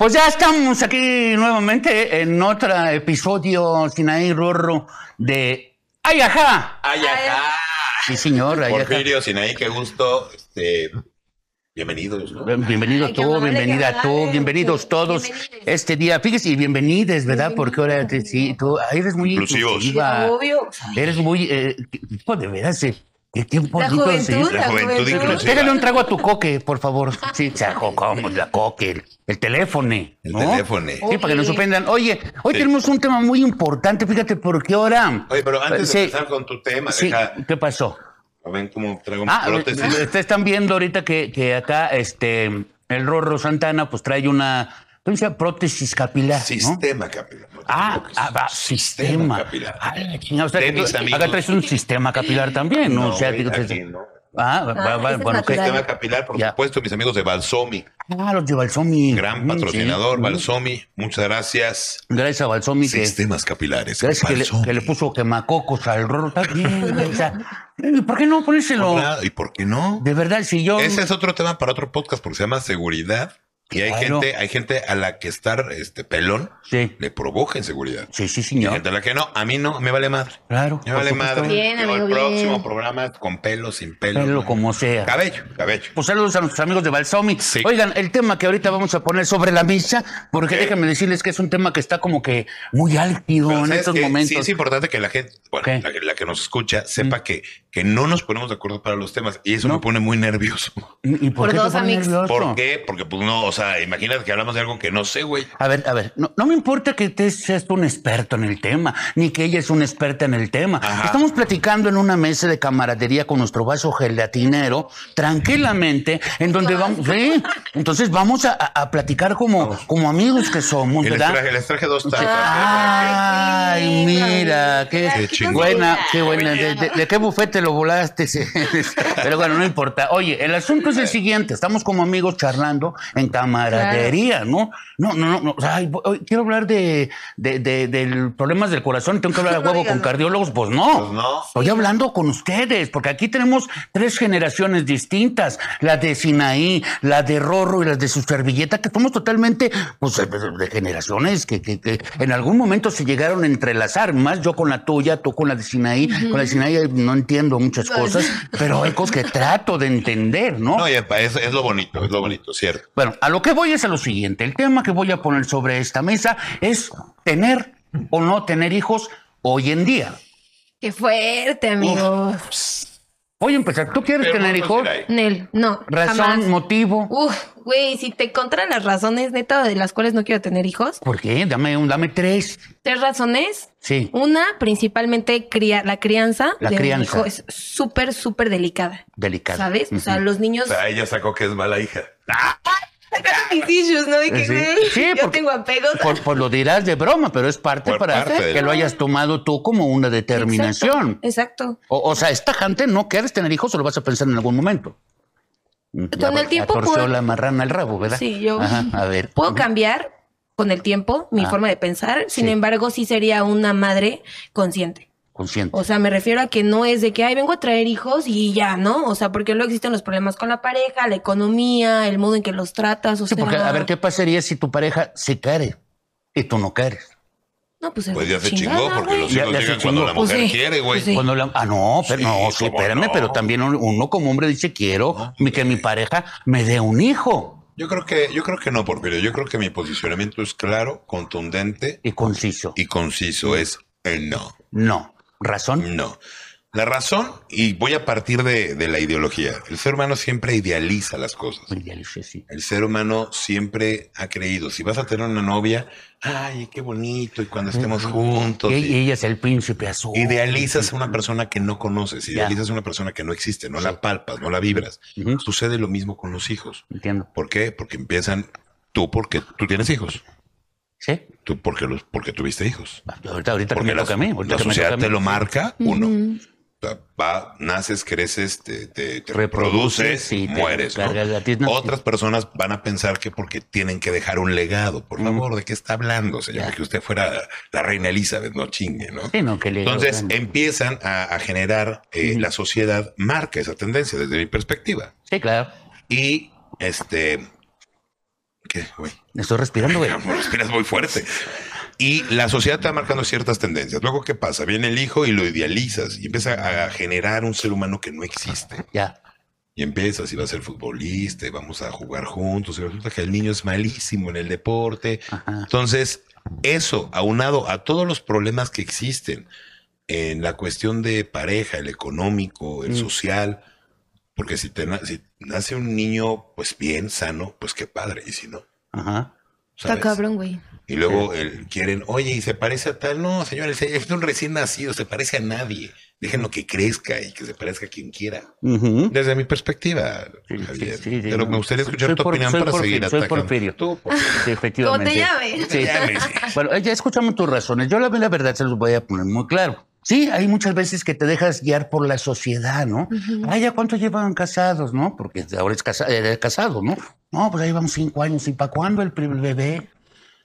Pues ya estamos aquí nuevamente en otro episodio Sinaí Rorro de ¡Ay, ajá! ¡Ay, ajá! Sí, señor. Ay, ajá. Porfirio, Sinaí, qué gusto. Este, bienvenidos. ¿no? Bienvenido tú, amable, bienvenida tú, amable. bienvenidos todos Bienvenides. este día. Fíjese, y bienvenides, ¿verdad? Porque ahora te- sí, tú eres muy Inclusivos. inclusiva. Obvio. Eres muy, eh, pues de veras, eh, qué, qué La juventud, sí. La la juventud juventud. Pégale un trago a tu coque, por favor. Sí, chajo, ¿cómo? La coque, el, el teléfono. El ¿no? teléfono. Sí, para que nos Oye. sorprendan. Oye, hoy Sí. tenemos un tema muy importante, fíjate, porque ahora... Oye, pero antes Sí. de empezar con tu tema, Sí, deja. ¿qué pasó? Ven cómo traigo Ah, prótesis. ustedes están viendo ahorita que, que acá este, el Rorro Santana pues trae una ¿cómo se llama? prótesis capilar. Sistema capilar. no Ah, ah, va, sistema. capilar. Ah, o sea, que amigos. acá traes un sistema capilar también, ¿no? No, o sea, güey, digo, aquí no. Ah, va, va, Ah, va, bueno. Sistema capilar, por Ya. supuesto, mis amigos de Balsomi. Ah, los de Balsomi. Gran Mm, patrocinador, sí. Balsomi. Muchas gracias. Gracias a Balsomi que, Sistemas capilares. gracias que le, Balsomi. que le puso quemacocos al Rorro. Está bien, güey, o sea, ¿y ¿por qué no ponérselo? ¿Y por qué no? De verdad, si yo... Ese es otro tema para otro podcast porque se llama seguridad. Y hay Claro. gente, hay gente a la que estar este pelón Sí, le provoca inseguridad. sí, sí, Y señor. gente a la que no, a mí no, me vale madre. Claro. Me vale madre. Bien, amigo, el próximo bien. programa con pelo, sin pelo. Pelo como sea. Cabello, cabello. Pues saludos a nuestros amigos de Balsomi. Sí. Oigan, el tema que ahorita vamos a poner sobre la mesa, porque déjenme decirles que es un tema que está como que muy álgido Pero en ¿sabes estos qué? momentos. Sí es importante que la gente, bueno, la, que- la que nos escucha, sepa que, que no nos ponemos de acuerdo para los temas. Y eso No. me pone muy nervioso. ¿Y y por, Por qué te dos amigos. ¿Por qué? Porque pues no, o sea, imagínate que hablamos de algo que no sé, güey. A ver, a ver, no, no me importa que te seas un experto en el tema, ni que ella es una experta en el tema. Ajá. Estamos platicando en una mesa de camaradería con nuestro vaso gelatinero, tranquilamente, en donde vamos, sí, entonces vamos a, a- platicar como, como amigos que somos, Y les ¿verdad? traje, les traje dos tazas. Ay, mira, qué, Qué buena, qué buena. ¿De, de- de qué bufete lo volaste? Pero bueno, no importa. Oye, el asunto es el siguiente. Estamos como amigos charlando en camaradería, ¿no? No, no, no. no. O sea, ay, voy- quiero hablar de, de, problemas del corazón. Tengo que hablar a huevo con cardiólogos. Pues no. Pues no. Estoy hablando con ustedes, porque aquí tenemos tres generaciones distintas, la de Sinaí, la de Rorro y la de su servilleta, que somos totalmente, pues, de- de generaciones que, que- que en algún momento se llegaron a entrelazar, más yo con la tuya, tú con la de Sinaí, con la de Sinaí eh, no entiendo muchas cosas, pero hay cosas que trato de entender, ¿no? No, y es, es lo bonito, es lo bonito, cierto. Bueno, a lo que voy es a lo siguiente. El tema que voy a poner sobre esta mesa es tener o no tener hijos hoy en día. Qué fuerte, amigo. Voy a empezar. ¿Tú quieres Pero tener hijos? Nel, no. Razón, jamás. motivo. Uf, güey, si te encontran las razones neta de las cuales no quiero tener hijos, ¿Por qué? Dame, un, dame tres. tres razones. Sí. Una, principalmente cría, la crianza La de un crianza. hijo es súper, súper delicada. Delicada. ¿Sabes? O sea, los niños. O sea, ella sacó que es mala hija. mis issues, ¿no? De que, Sí. güey, Sí, yo porque- tengo apegos. Por, por lo dirás de broma, pero es parte Por para parte que lo hayas tomado tú como una determinación. Exacto. exacto. O, o sea, esta gente no quieres tener hijos o lo vas a pensar en algún momento. Mm, Ya Con el tiempo, torció pues- la marrana al rabo, ¿verdad? Sí, yo- Ajá, a ver. Puedo cambiar con el tiempo mi Ah. forma de pensar, sin Sí. embargo, sí sería una madre consciente. Consciente. O sea, me refiero a que no es de que, ay, vengo a traer hijos y ya, ¿no? O sea, porque luego existen los problemas con la pareja, la economía, el modo en que los tratas, o Sí, sea... porque a ver qué pasaría si tu pareja se quiere y tú no quieres. No, pues, Pues ya se chingada, chingó, porque los Ya- hijos ya llegan cuando la Pues mujer sí, quiere, güey. pues sí. Cuando la- ah, no, pero Sí, no, sí, ¿cómo espérame, no? pero también uno, como hombre dice, quiero que mi pareja me dé un hijo. Yo creo que, yo creo que no, Porfirio. Yo creo que mi posicionamiento es claro, contundente Y conciso. y conciso. Es el no. No. ¿Razón? No. La razón, y voy a partir de, de la ideología. El ser humano siempre idealiza las cosas. Idealice, sí. El ser humano siempre ha creído, si vas a tener una novia, ay, qué bonito, y cuando estemos juntos. Y, ella es el príncipe azul. Idealizas a una persona que no conoces, idealizas a una persona que no existe, no la palpas, no la vibras. Sucede lo mismo con los hijos. Entiendo. ¿Por qué? Porque empiezan tú porque tú tienes hijos, ¿Sí? tú porque los porque tuviste hijos. Ahorita, ahorita que Porque me la, toca a mí. ahorita la que me sociedad toca a mí. te lo marca, uno. Va, naces, creces, te, te- te Reproduces, te mueres. Otras personas van a pensar que porque tienen que dejar un legado. Por favor, ¿de qué está hablando, señor? Ya. Que usted fuera la reina Elizabeth, no chingue, ¿no? Sí, no, que le- Entonces empiezan a, a generar, eh, la sociedad marca esa tendencia desde mi perspectiva. Sí, claro. Y este, ¿Qué, güey? Estoy respirando, güey. Respiras muy fuerte. Y la sociedad está marcando ciertas tendencias. Luego, ¿qué pasa? Viene el hijo y lo idealizas y empieza a generar un ser humano que no existe. Ya. Y empiezas y va a ser futbolista y vamos a jugar juntos. Y resulta que el niño es malísimo en el deporte. Ajá. Entonces, eso, aunado a todos los problemas que existen en la cuestión de pareja, el económico, el Mm. social, porque si, te si nace un niño, pues bien, sano, pues qué padre. Y si no, Ajá. Está cabrón, güey. Y luego el- quieren, oye, y se parece a tal. No, señores, es un recién nacido, se parece a nadie. Déjenlo que crezca y que se parezca a quien quiera. Desde mi perspectiva, Sí, Javier. sí, sí, Pero no. me gustaría escuchar Soy tu por- opinión soy para Porfirio, seguir soy atacando. Porfirio. Tú, Porfirio. Sí, efectivamente. llames. Sí. Llames. Bueno, ya escuchamos tus razones. Yo la, la verdad se los voy a poner muy claro. Sí, hay muchas veces que te dejas guiar por la sociedad, ¿no? Ay, ¿ya cuánto llevan casados, no? Porque ahora es casa, eres casado, ¿no? No, pues ahí vamos cinco años. ¿Y para cuándo el primer bebé?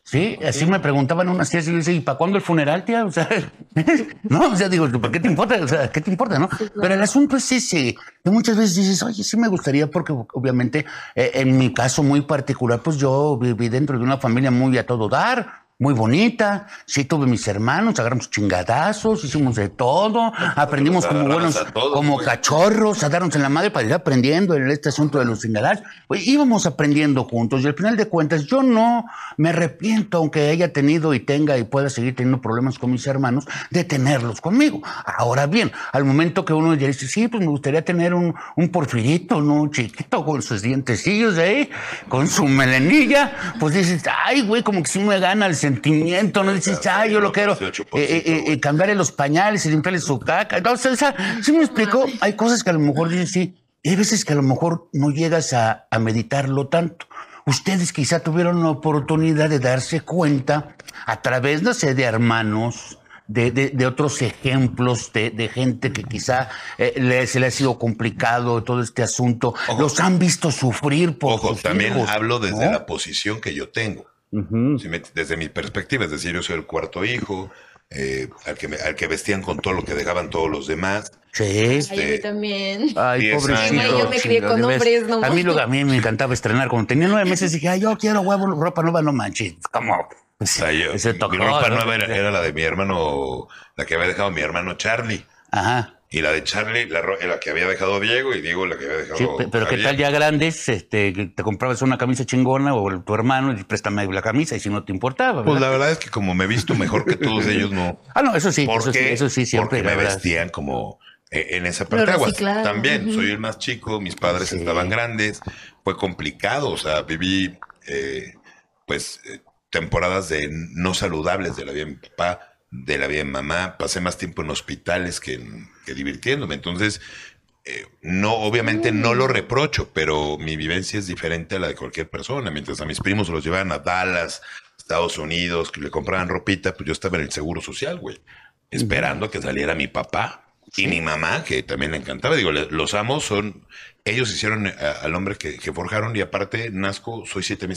Sí, así me preguntaban unas tías y yo decía, ¿y para cuándo el funeral, tía? O sea, no, o sea, digo, ¿por qué te importa? O sea, ¿qué te importa, no? Pero el asunto es ese, que muchas veces dices, oye, sí me gustaría, porque obviamente, eh, en mi caso muy particular, pues yo viví dentro de una familia muy a todo dar, muy bonita. Sí, tuve mis hermanos, agarramos chingadazos, hicimos de todo, aprendimos como buenos, todos, como güey. cachorros, a darnos en la madre para ir aprendiendo en este asunto de los chingadazos. Pues íbamos aprendiendo juntos y al final de cuentas yo no me arrepiento, aunque haya tenido y tenga y pueda seguir teniendo problemas con mis hermanos, de tenerlos conmigo. Ahora bien, al momento que uno ya dice, sí, pues me gustaría tener un, un porfirito, ¿no? Un chiquito con sus dientecillos ahí, con su melenilla, pues dices, ay, güey, como que sí me gana el sentimiento, ¿no? Dices, ay, yo lo quiero 18%, eh, eh, eh, cambiarle los pañales y limpiarle su caca. Entonces, o sea, sí me explico, hay cosas que a lo mejor dices, sí, y hay veces que a lo mejor no llegas a, a meditarlo tanto. Ustedes quizá tuvieron la oportunidad de darse cuenta a través, no sé, de hermanos, de, de- de otros ejemplos de, de gente que quizá eh, le- se le ha sido complicado todo este asunto. Ojo. Los han visto sufrir por Ojo, sus también hijos, hablo desde ¿no? la posición que yo tengo. Ujú. Si me- desde mi perspectiva, es decir, yo soy el cuarto hijo, eh, al, que me- al que vestían con todo lo que dejaban todos los demás. Sí. Ay, a Este, mí también. Ay, pobrecito. Yo me crié chinga, con de veras. hombres, no A mí, lo, a mí me encantaba estrenar. Cuando tenía nueve meses dije, ay, yo quiero huevo, ropa nueva, no manches. ¿Cómo? o sea, yo- Ese mi tocó, ropa ¿no? nueva era, era la de mi hermano, la que había dejado mi hermano Charlie. Ajá. Y la de Charlie, la, ro- la que había dejado Diego, y Diego la que había dejado Sí, pe- pero qué Javier. tal ya grandes, este, que te comprabas una camisa chingona o tu hermano y préstame la camisa y si no te importaba. Pues la verdad es que como me he visto mejor que todos ellos, no. Ah, no, eso sí, ¿Por eso sí, qué? eso sí, siempre. Porque me verdad. vestían como eh, en esa parte. Aguas. También soy el más chico, mis padres Sí. estaban grandes, fue complicado, o sea, viví eh, pues eh, temporadas de no saludables de la vida de mi papá, de la vida de mamá, pasé más tiempo en hospitales que, en- que divirtiéndome, entonces eh, no, obviamente no lo reprocho, pero mi vivencia es diferente a la de cualquier persona. Mientras a mis primos los llevaban a Dallas, Estados Unidos, que le compraban ropita, pues yo estaba en el seguro social, güey, esperando a que saliera mi papá y mi mamá, que también le encantaba. Digo, le- los amos son, ellos hicieron eh, al hombre que, que forjaron y aparte nazco, soy siete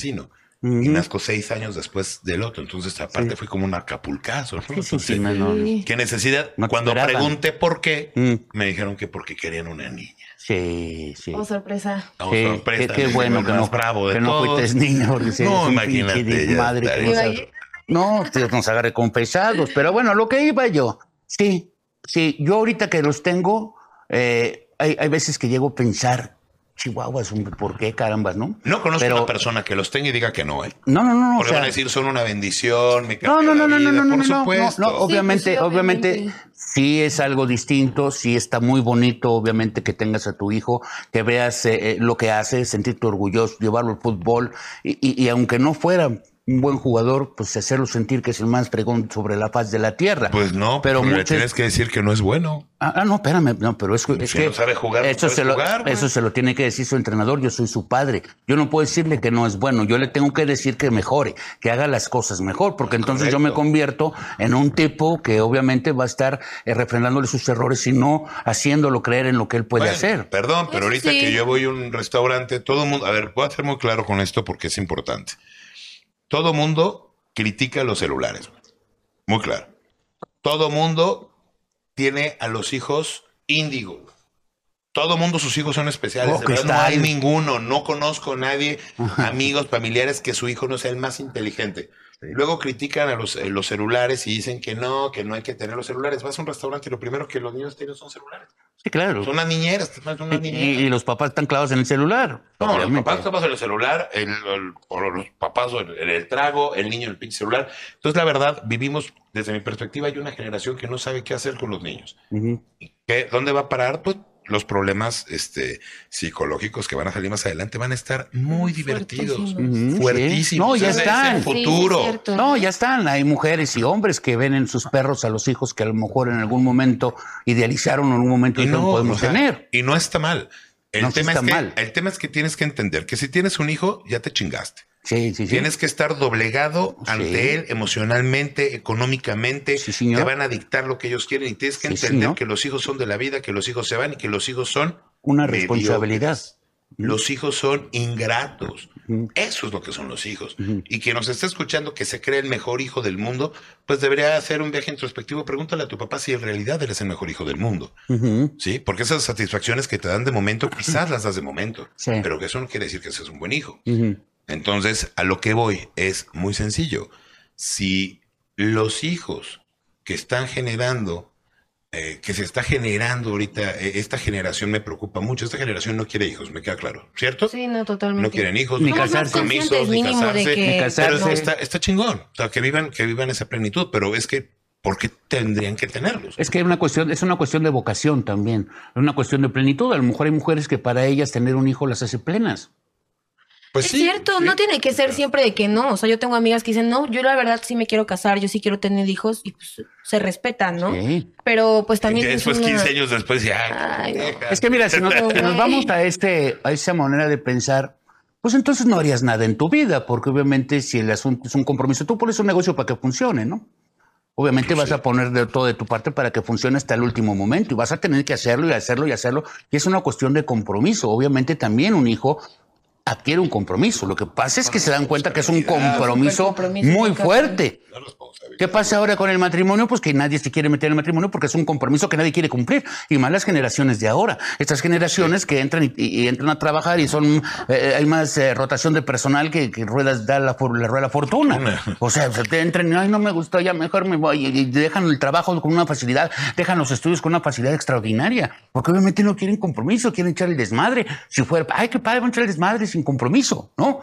Y nazco seis años después del otro. Entonces, aparte, fue como un acapulcazo. ¿no? Sí, sí, Entonces, sí, no. Sí. ¿Qué necesidad? Cuando esperaban. pregunté por qué, Mm, me dijeron que porque querían una niña. Sí, sí. Oh, sorpresa. Oh, Sí, sorpresa, qué, qué bueno que no, bravo de que no todos. fuiste niño. Porque sí, No, imagínate, ya madre que. No, Dios nos agarre confesados. Pero bueno, lo que iba yo. Sí, sí. Yo ahorita que los tengo, eh, hay, hay veces que llego a pensar, chihuahuas, ¿por qué carambas, no? No conozco Pero- una persona que los tenga y diga que no hay. No, no, no. no, o Porque sea, van a decir son una bendición, me no, no, no, la no, no, vida, no, no, por no, no, supuesto. no, obviamente, sí, obviamente, obviamente. sí es algo distinto, sí está muy bonito, obviamente, que tengas a tu hijo, que veas eh, eh, lo que hace, sentirte orgulloso, llevarlo al fútbol, y, y- y aunque no fuera un buen jugador, pues hacerlo sentir que es el más pregón sobre la faz de la tierra. Pues no, pero pero le muchos- tienes que decir que no es bueno. Ah, ah, no, espérame, no, pero es, que- es Si que no sabe jugar, no eso, puedes se lo, jugar, güey. eso se lo tiene que decir su entrenador, yo soy su padre. Yo no puedo decirle que no es bueno, yo le tengo que decir que mejore, que haga las cosas mejor, porque entonces yo me convierto en un tipo que obviamente va a estar eh, refrendándole sus errores y no haciéndolo creer en lo que él puede Bueno, hacer. Perdón, pero ahorita sí. que yo voy a un restaurante, todo el mundo, a ver, voy a ser muy claro con esto porque es importante. Todo mundo critica los celulares. Muy claro. Todo mundo tiene a los hijos índigo. todo mundo, sus hijos son especiales. Oh, de verdad, no hay ninguno. No conozco a nadie, amigos, familiares, que su hijo no sea el más inteligente. Luego critican a los, eh, los celulares y dicen que no, que no hay que tener los celulares. Vas a un restaurante y lo primero que los niños tienen son celulares. Sí, claro. Son las niñeras, son Y, niñeras. y- y los papás están clavados en el celular. No, los papás están en el celular, el, el- o los papás en el, trago, el niño en el pinche celular. Entonces, la verdad, vivimos, desde mi perspectiva, hay una generación que no sabe qué hacer con los niños. ¿Qué, ¿Dónde va a parar? Pues los problemas este, psicológicos que van a salir más adelante van a estar muy divertidos, Fuertísimos. Ujú, fuertísimos. sí. No, ya es están. el sí, es. No, ya están. Hay mujeres y hombres que ven en sus perros a los hijos que a lo mejor en algún momento idealizaron, en algún momento y no podemos o sea, tener. Y no está mal. El, No, sí tema está es que, mal. el tema es que tienes que entender que si tienes un hijo, ya te chingaste. Sí, sí, sí. Tienes que estar doblegado ante él emocionalmente, económicamente. Sí, señor. Te van a dictar lo que ellos quieren y tienes que entender que los hijos son de la vida, que los hijos se van y que los hijos son Una responsabilidad. Los hijos son ingratos. Eso es lo que son los hijos. Y quien nos está escuchando que se cree el mejor hijo del mundo, pues debería hacer un viaje introspectivo. Pregúntale a tu papá si en realidad eres el mejor hijo del mundo. ¿Sí? Porque esas satisfacciones que te dan de momento, quizás las das de momento. Sí. Pero que eso no quiere decir que seas un buen hijo. Ujú. Entonces, a lo que voy es muy sencillo. Si los hijos que están generando, eh, que se está generando ahorita, eh, esta generación me preocupa mucho. Esta generación no quiere hijos, me queda claro, ¿cierto? Sí, no, totalmente. No quieren hijos, Ni casarse. compromisos, Conscientes ni casarse. que- Ni casarse. Pero está, está chingón. O sea, que vivan, que vivan esa plenitud. Pero es que, ¿por qué tendrían que tenerlos? Es que es una cuestión, es una cuestión de vocación también, es una cuestión de plenitud. A lo mejor hay mujeres que para ellas tener un hijo las hace plenas. Pues es sí, cierto, sí. no tiene que ser siempre de que no. O sea, yo tengo amigas que dicen, no, yo la verdad sí me quiero casar, yo sí quiero tener hijos y pues se respetan, ¿no? Sí. Pero pues también. Que es después, una- 15 años después, ya. Ay, no. Es que mira, si nos, si nos vamos a este, a esa manera de pensar, pues entonces no harías nada en tu vida, porque obviamente si el asunto es un compromiso, tú pones un negocio para que funcione, ¿no? Obviamente vas a poner de todo de tu parte para que funcione hasta el último momento y vas a tener que hacerlo y hacerlo y hacerlo. Y es una cuestión de compromiso. Obviamente también un hijo adquiere un compromiso. Lo que pasa es que se dan cuenta que es un compromiso compromiso, muy fuerte. ¿Qué pasa ahora con el matrimonio? Pues que nadie se quiere meter en el matrimonio porque es un compromiso que nadie quiere cumplir. Y más las generaciones de ahora. Estas generaciones que entran y, y entran a trabajar y son eh, hay más eh, rotación de personal que, que ruedas da la, rueda la fortuna. O sea, se te entran y ay no me gustó, ya mejor me voy. Y, y dejan el trabajo con una facilidad, dejan los estudios con una facilidad extraordinaria. Porque obviamente no quieren compromiso, quieren echar el desmadre. Si fuera, ay, qué padre, van a echar el desmadre sin compromiso, ¿no?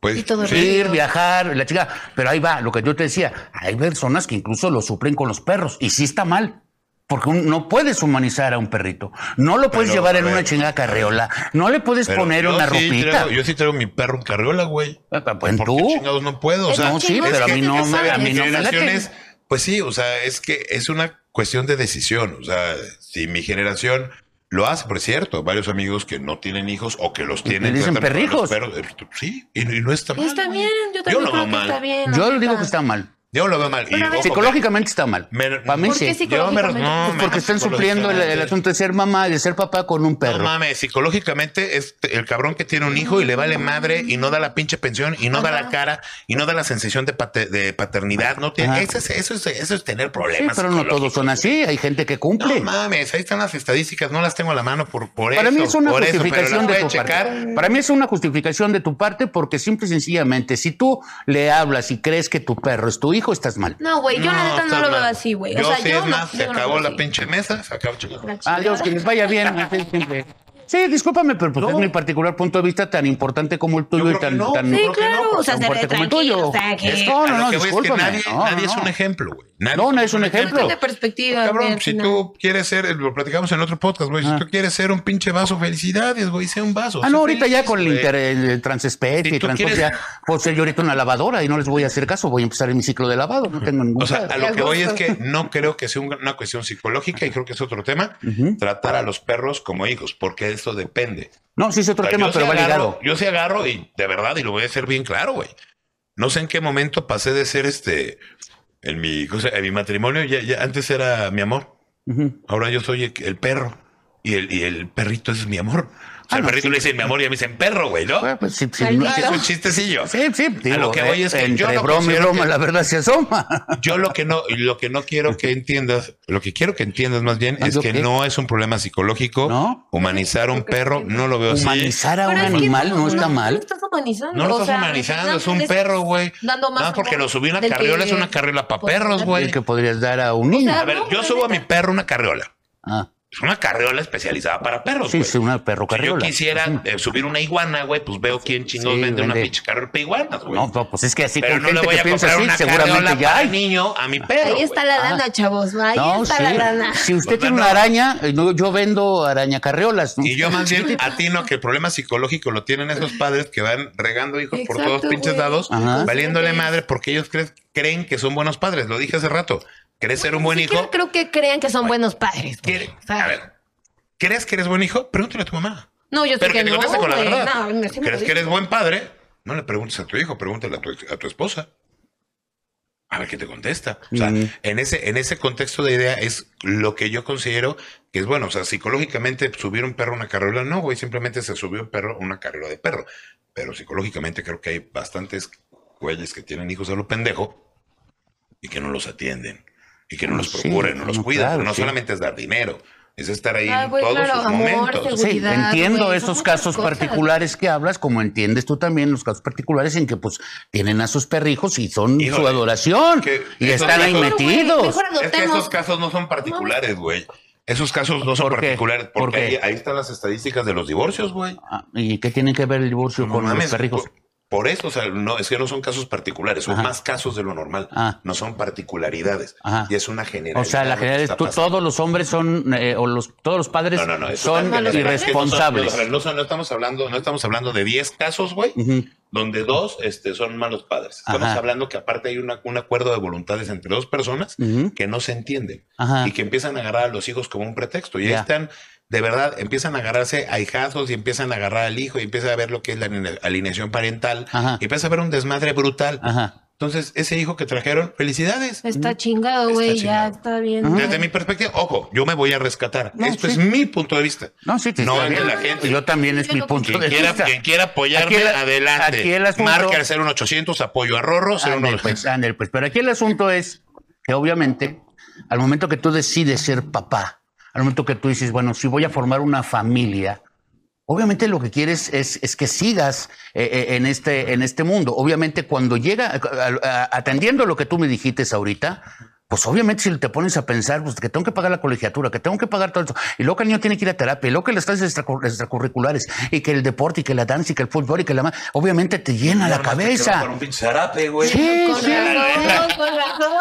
Pues, Y todo sí. Ir, viajar, la chica. Pero ahí va, lo que yo te decía, hay personas que incluso lo suplen con los perros y sí está mal. Porque un- no puedes humanizar a un perrito. No lo puedes Pero, llevar en una chingada carriola. No le puedes poner yo una sí ropita. traigo- yo sí traigo mi perro en carriola, güey. Ah, pues, ¿Por tú. chingados no puedo? O Es sea, No, sí, pero a mí no, me- a mí no me late. pues sí, o sea, es que es una cuestión de decisión. O sea, si mi generación lo hace, por cierto, varios amigos que no tienen hijos o que los tienen. dicen mal a los perrijos. eh, sí, y, y no está Y mal. está bien, yo también creo que mal. está bien. Yo digo que está mal. Yo lo veo mal. Y, ojo, Psicológicamente está mal. Me- Para mí ¿Por qué sí. psicológicamente? Yo me- no, Pues porque están supliendo el, el asunto de ser mamá, de ser papá con un No perro. mames, psicológicamente es el cabrón que tiene un hijo y le vale madre y no da la pinche pensión y no da la cara y no da la sensación de, pate- de paternidad. No tiene, eso, es, eso, es, eso es tener sí, problemas. pero no todos son así. Hay gente que cumple. No mames, ahí están las estadísticas, no las tengo a la mano por, por Para eso. mí es una por justificación de tu checar. parte. Para mí es una justificación de tu parte porque simple y sencillamente, si tú le hablas y crees que tu perro es tu hijo, estás mal. No, güey, yo la neta no lo veo así, güey. O sea, sí, yo es no- más, yo se no lo acabó la pinche mesa, se acabó. Adiós, que les vaya bien. Sí, discúlpame, pero pues No. es mi particular punto de vista tan importante como el tuyo Yo y tan, no. tan, Sí, no, claro, o sea, tan se fuerte como el tuyo. o sea, que... Es- no, no, lo no, que voy es que discúlpame. nadie, No, nadie es no. un ejemplo, güey. Nadie No, nadie es un ejemplo. De perspectiva. güey, Cabrón, si tú quieres ser, lo platicamos en otro podcast, güey, si Ah. tú quieres ser un pinche vaso, felicidades, güey, sea un vaso. Ah, sé no, ahorita ya con el, el transespecie Si y tú trans, quieres- puedo ser yo ahorita una lavadora y no les voy a hacer caso. Voy a empezar en mi ciclo de lavado. No tengo ningún O sea, a lo que voy es que no creo que sea un- una cuestión psicológica y creo que es otro tema, tratar a los perros como hijos, porque eso depende. No, sí es otro O sea, tema, yo pero sí va agarro- ligado. Yo sí agarro y de verdad, y lo voy a hacer bien claro, güey. No sé en qué momento pasé de ser este, en mi, en mi matrimonio, ya, ya antes era mi amor, ahora yo soy el, el perro. y el, y el perrito es mi amor. O sea, Ah, el no, perrito sí. le dice mi amor y a mí dicen perro, güey, ¿no? Pues, sí, sí, no, es un chistecillo. sí, sí, digo, lo que voy es que entre yo no broma y broma que- la verdad se asoma. Yo lo que no, lo que no quiero que entiendas, lo que quiero que entiendas más bien es ¿Yo que qué? no es un problema psicológico. ¿No? Humanizar a un perro, no lo veo así. Humanizar a un Pero animal no está No mal. lo estás humanizando. No lo o estás sea, humanizando, es un perro, güey. Dando más Nada porque lo subí a una carriola, es una carriola para perros, güey. El que podrías dar a un niño. A ver, No, yo subo a mi perro una carriola. Ah, Es una carriola especializada para perros, sí, güey. sí, una perro Si yo carriola. quisiera eh, subir una iguana, güey, pues veo quién chingón Sí, vende una pinche carriola para iguanas, güey. No, no, pues es que así Pero con no le gente voy a piensa comprar así, una seguramente carriola ya para hay. niño a mi perro. Ahí está la lana, chavos. Ahí No, está sí. la lana. Si usted Pues, tiene no. una araña, eh, no, yo vendo araña carriolas. ¿no? Y yo más bien atino que el problema psicológico lo tienen esos padres que van regando hijos por todos pinches lados, Ajá. valiéndole madre porque ellos cre- creen que son buenos padres. Lo dije hace rato. ¿Crees ser un buen hijo? siquiera creo que crean que son buenos padres. Quiere- A ver, ¿crees que eres buen hijo? Pregúntale a tu mamá. No, yo sé Pero que que no, con la verdad. No, no, sí me ¿Crees que eres buen padre? No le preguntes a tu hijo, pregúntale a tu, a tu esposa. A ver qué te contesta. O sea, Mm. en ese, en ese contexto de idea es lo que yo considero que es bueno. O sea, psicológicamente subir un perro a una carriola, no, güey, simplemente se subió un perro a una carriola de perro. Pero psicológicamente creo que hay bastantes güeyes que tienen hijos a lo pendejo y que no los atienden y que no los Sí, procuran, no los no, cuidan. claro, no sí. solamente es dar dinero, es estar ahí Ah, en todos claro, sus amor, momentos. Sí, entiendo güey, esos casos cosas. particulares que hablas, como entiendes tú también los casos particulares en que pues tienen a sus perrijos y son su adoración que y están ahí metidos. Es que esos casos no son particulares, güey. Esos casos no son particulares ¿Por porque ahí, ahí están las estadísticas de los divorcios, güey. Ah, ¿Y qué tiene que ver el divorcio No con mames, los perrijos? Por, por eso, o sea, no, es que no son casos particulares, son Ajá. más casos de lo normal. Ah. No son particularidades. Ajá. Y es una generalidad. O sea, la lo que general es está tú, todos los hombres son, eh, o los, todos los padres No, no, son también, o sea, es que no son- irresponsables. No, estamos hablando, no estamos hablando de 10 casos, güey, donde dos este, son malos padres. Estamos hablando que aparte hay una- un acuerdo de voluntades entre dos personas que no se entienden y que empiezan a agarrar a los hijos como un pretexto. Y ahí están, de verdad, empiezan a agarrarse a hijazos y empiezan a agarrar al hijo y empieza a ver lo que es la aline- alineación parental Ajá. y empieza a ver un desmadre brutal. Ajá. Entonces, ese hijo que trajeron, felicidades. Está chingado, güey. Ya está bien. Desde mi perspectiva, ojo, yo me voy a rescatar. No, Esto sí. es mi punto de vista. No, sí, te No es de la gente. Yo también es Yo mi punto Quien de quiera, vista. quien quiera apoyarme, Aquí el- adelante. aquí el asunto- Marca el 01800, apoyo a Rorro. 01800. Ándale, pues, ándale, pues. Pero aquí el asunto es que obviamente, al momento que tú decides ser papá, al momento que tú dices, bueno, si voy a formar una familia, obviamente lo que quieres es, que sigas eh, eh, en, este, en este mundo. Obviamente cuando llega, a- a- atendiendo lo que tú me dijiste ahorita, pues obviamente si te pones a pensar, pues que tengo que pagar la colegiatura, que tengo que pagar todo eso, y luego que el niño tiene que ir a terapia, y luego que las clases extracur- extracurriculares, y que el deporte, y que la danza, y que el fútbol, y que la... ma- Obviamente te llena la cabeza. Con un pinche zarape, güey. Sí, Con sí. razón, con razón.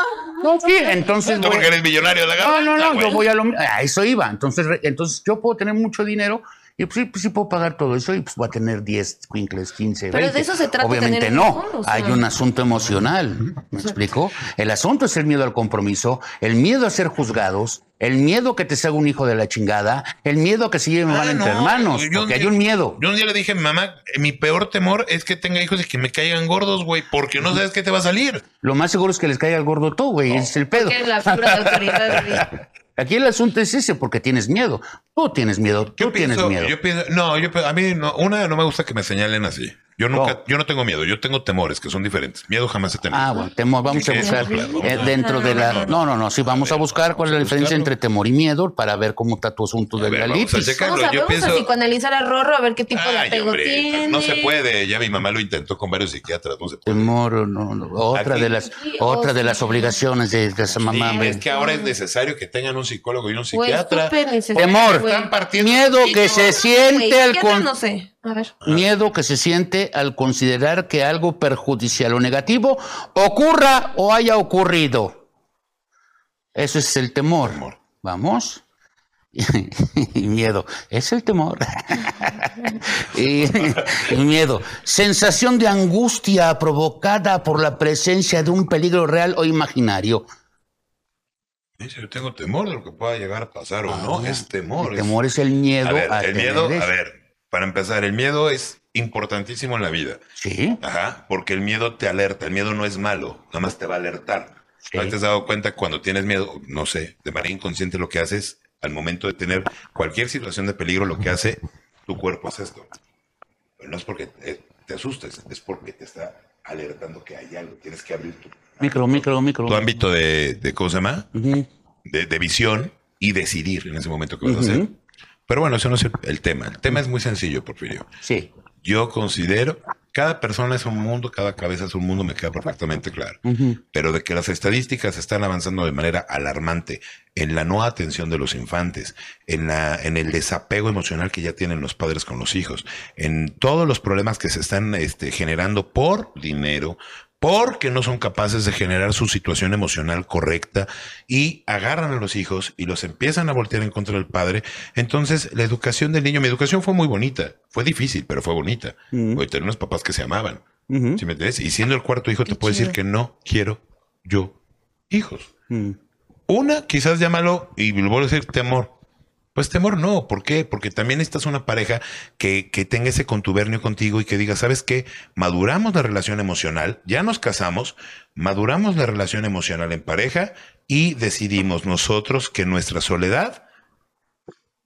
No, sí, entonces. No porque eres millonario de la no, no, no, yo voy a lo a eso iba. Entonces, re- entonces yo puedo tener mucho dinero y pues sí, pues sí puedo pagar todo eso y pues voy a tener 10, 15, 15, Pero 20. de eso se trata Obviamente tener no. o sea. Hay un asunto emocional. ¿Me explico? El asunto es el miedo al compromiso, el miedo a ser juzgados, el miedo que te salga un hijo de la chingada, el miedo a que se lleven mal entre no, hermanos, yo porque hay día- un miedo. Yo un día le dije a mi mamá, mi peor temor es que tenga hijos y que me caigan gordos, güey, porque no sabes qué te va a salir. Lo más seguro es que les caiga el gordo todo, güey. Es el pedo. Que es la figura de autoridad. Aquí el asunto es ese, porque tienes miedo. Tú tienes miedo. Tú Yo tienes pienso, miedo. yo pienso, no, yo, a mí no, una no me gusta que me señalen así. Yo nunca, No. yo no tengo miedo, yo tengo temores que son diferentes. Miedo jamás he tenido. Ah, bueno, temor, vamos Sí, a buscar claro, eh, a- dentro de la... no, No, no, no, sí, vamos a buscar cuál es la a diferencia entre temor y miedo para ver cómo está tu asunto de la vamos a litis. checar. Vamos a, Yo vamos a pienso- psicoanalizar a Rorro a ver qué tipo de apego hombre, tiene. no se puede. Ya mi mamá lo intentó con varios psiquiatras, no se puede. Temor, no, no, otra Aquí- de las Sí, otra de las obligaciones de, de esa mamá. Es que ahora es necesario que tengan un psicólogo y un psiquiatra. Temor. Miedo que se siente al con- no sé. A ver. miedo que se siente al considerar que algo perjudicial o negativo ocurra o haya ocurrido. Eso es el temor. Temor. Vamos. y miedo. Es el temor. y, y miedo. Sensación de angustia provocada por la presencia de un peligro real o imaginario. Dice, Yo tengo temor de lo que pueda llegar a pasar o no. Es temor. El es- temor es el miedo A ver, a el tener miedo, eso. a ver, para empezar, el miedo es importantísimo en la vida. Sí. Ajá, porque el miedo te alerta. El miedo no es malo, nada más te va a alertar. Sí. ¿No te has dado cuenta cuando tienes miedo? No sé, de manera inconsciente lo que haces, al momento de tener cualquier situación de peligro, lo que hace tu cuerpo es esto. Pero no es porque te, te asustes, es porque te está alertando que hay algo. Tienes que abrir tu, Micro, micro, micro. tu ámbito de, de, ¿cómo se llama? Ujú. De, de visión y decidir en ese momento qué vas a hacer. Pero bueno, eso no es el, tema. El tema es muy sencillo, Porfirio. Sí. Yo considero, cada persona es un mundo, cada cabeza es un mundo, me queda perfectamente claro. Pero de que las estadísticas están avanzando de manera alarmante en la no atención de los infantes, en, la, en el desapego emocional que ya tienen los padres con los hijos, en todos los problemas que se están este, generando por dinero, porque no son capaces de generar su situación emocional correcta y agarran a los hijos y los empiezan a voltear en contra del padre. Entonces, la educación del niño, mi educación fue muy bonita, fue difícil, pero fue bonita. Mm. Porque tenía unos papás que se amaban. Ujú. ¿Sí me entiendes? Y siendo el cuarto hijo, te puedo decir que no quiero yo hijos. Una, quizás llámalo, y lo vuelvo a decir, temor. Pues temor no, ¿por qué? Porque también necesitas una pareja que, que tenga ese contubernio contigo y que diga, ¿sabes qué? Maduramos la relación emocional, ya nos casamos, maduramos la relación emocional en pareja y decidimos nosotros que nuestra soledad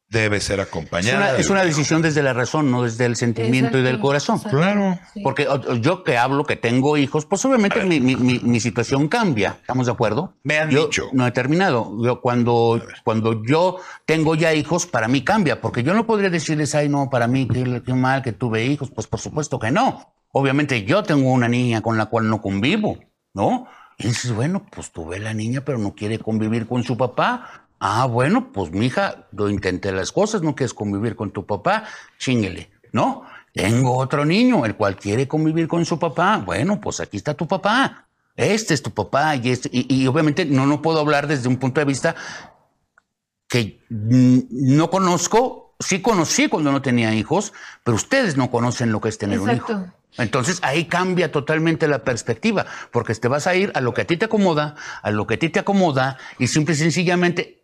debe ser Es acompañada. una, es una un- decisión desde la razón, no desde el sentimiento y del corazón. exacto. Claro. Sí. Porque yo que hablo, que tengo hijos, pues obviamente mi, mi- mi- mi situación cambia. ¿Estamos de acuerdo? Me han yo dicho. No he terminado. Yo cuando, cuando yo tengo ya hijos, para mí cambia. Porque yo no podría decirles, ay, no, para mí, qué, qué mal que tuve hijos. Pues por supuesto que no. Obviamente yo tengo una niña con la cual no convivo, ¿no? Y dices, bueno, pues tuve la niña, pero no quiere convivir con su papá. Ah, bueno, pues mija, yo intenté las cosas, no quieres convivir con tu papá, chinguele, ¿no? Tengo otro niño, el cual quiere convivir con su papá. Bueno, pues aquí está tu papá. Este es tu papá y, este, y, y obviamente no, no puedo hablar desde un punto de vista que no conozco, sí conocí cuando no tenía hijos, pero ustedes no conocen lo que es tener un hijo. Entonces ahí cambia totalmente la perspectiva, porque te vas a ir a lo que a ti te acomoda, a lo que a ti te acomoda y simple y sencillamente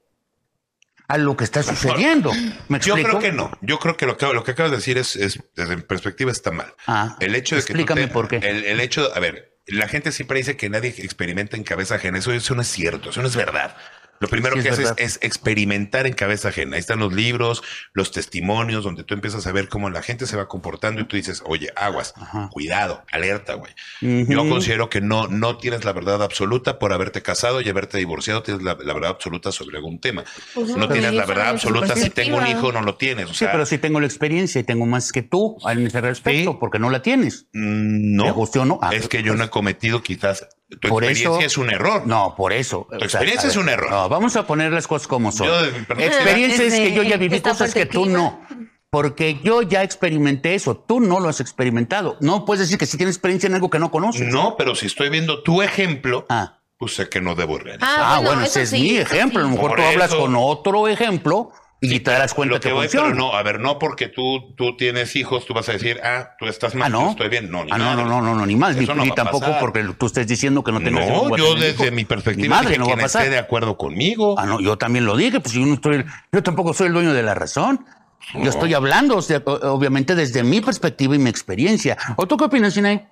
a lo que está sucediendo. ¿Me Yo creo que no. Yo creo que lo que, lo que acabas de decir es, es, desde mi perspectiva, está mal. Ah, el hecho de que. explícame te- por qué. El, el hecho, a ver, la gente siempre dice que nadie experimenta en cabeza ajena. Eso, eso no es cierto, eso no es verdad. Lo primero Sí, es que haces verdad. es experimentar en cabeza ajena. Ahí están los libros, los testimonios, donde tú empiezas a ver cómo la gente se va comportando y tú dices, oye, aguas, Ajá. cuidado, alerta, güey. Yo considero que no, no tienes la verdad absoluta por haberte casado y haberte divorciado, tienes la, la verdad absoluta sobre algún tema. Pues es no tienes la verdad absoluta si tengo un hijo, no lo tienes. O Sí, pero sí tengo la experiencia y tengo más que tú en ese respecto, Sí. porque no la tienes. Mm, ¿Te No, gustó o no? Ah, es que yo no he cometido quizás. Tu Por experiencia eso- es un error. No, por eso. Tu experiencia es un error. No, vamos a poner las cosas como son. Yo, experiencia es que yo ya viví cosas que tú no. Porque yo ya experimenté eso, tú no lo has experimentado. No puedes decir que si tienes experiencia en algo que no conoces. No, pero si estoy viendo tu ejemplo, Ah, pues sé que no debo realizar. ah, bueno, eso ese es sí, mi ejemplo. A lo mejor Por tú hablas con otro ejemplo y te darás cuenta Lo que que, voy, pero no, a ver, no porque tú, tú tienes hijos, tú vas a decir, ah, tú estás mal, Ah, no. yo estoy bien. No, ni ah, no, no, no, no, no, ni más, ni, no tampoco pasar. porque tú estés diciendo que no tengas No, yo desde mi perspectiva madre, dije no va a pasar. esté de acuerdo conmigo. Ah, no, yo también lo dije, pues yo no estoy, yo tampoco soy el dueño de la razón. Yo estoy hablando, o sea, obviamente, desde mi perspectiva y mi experiencia. ¿O tú qué opinas, Sinai?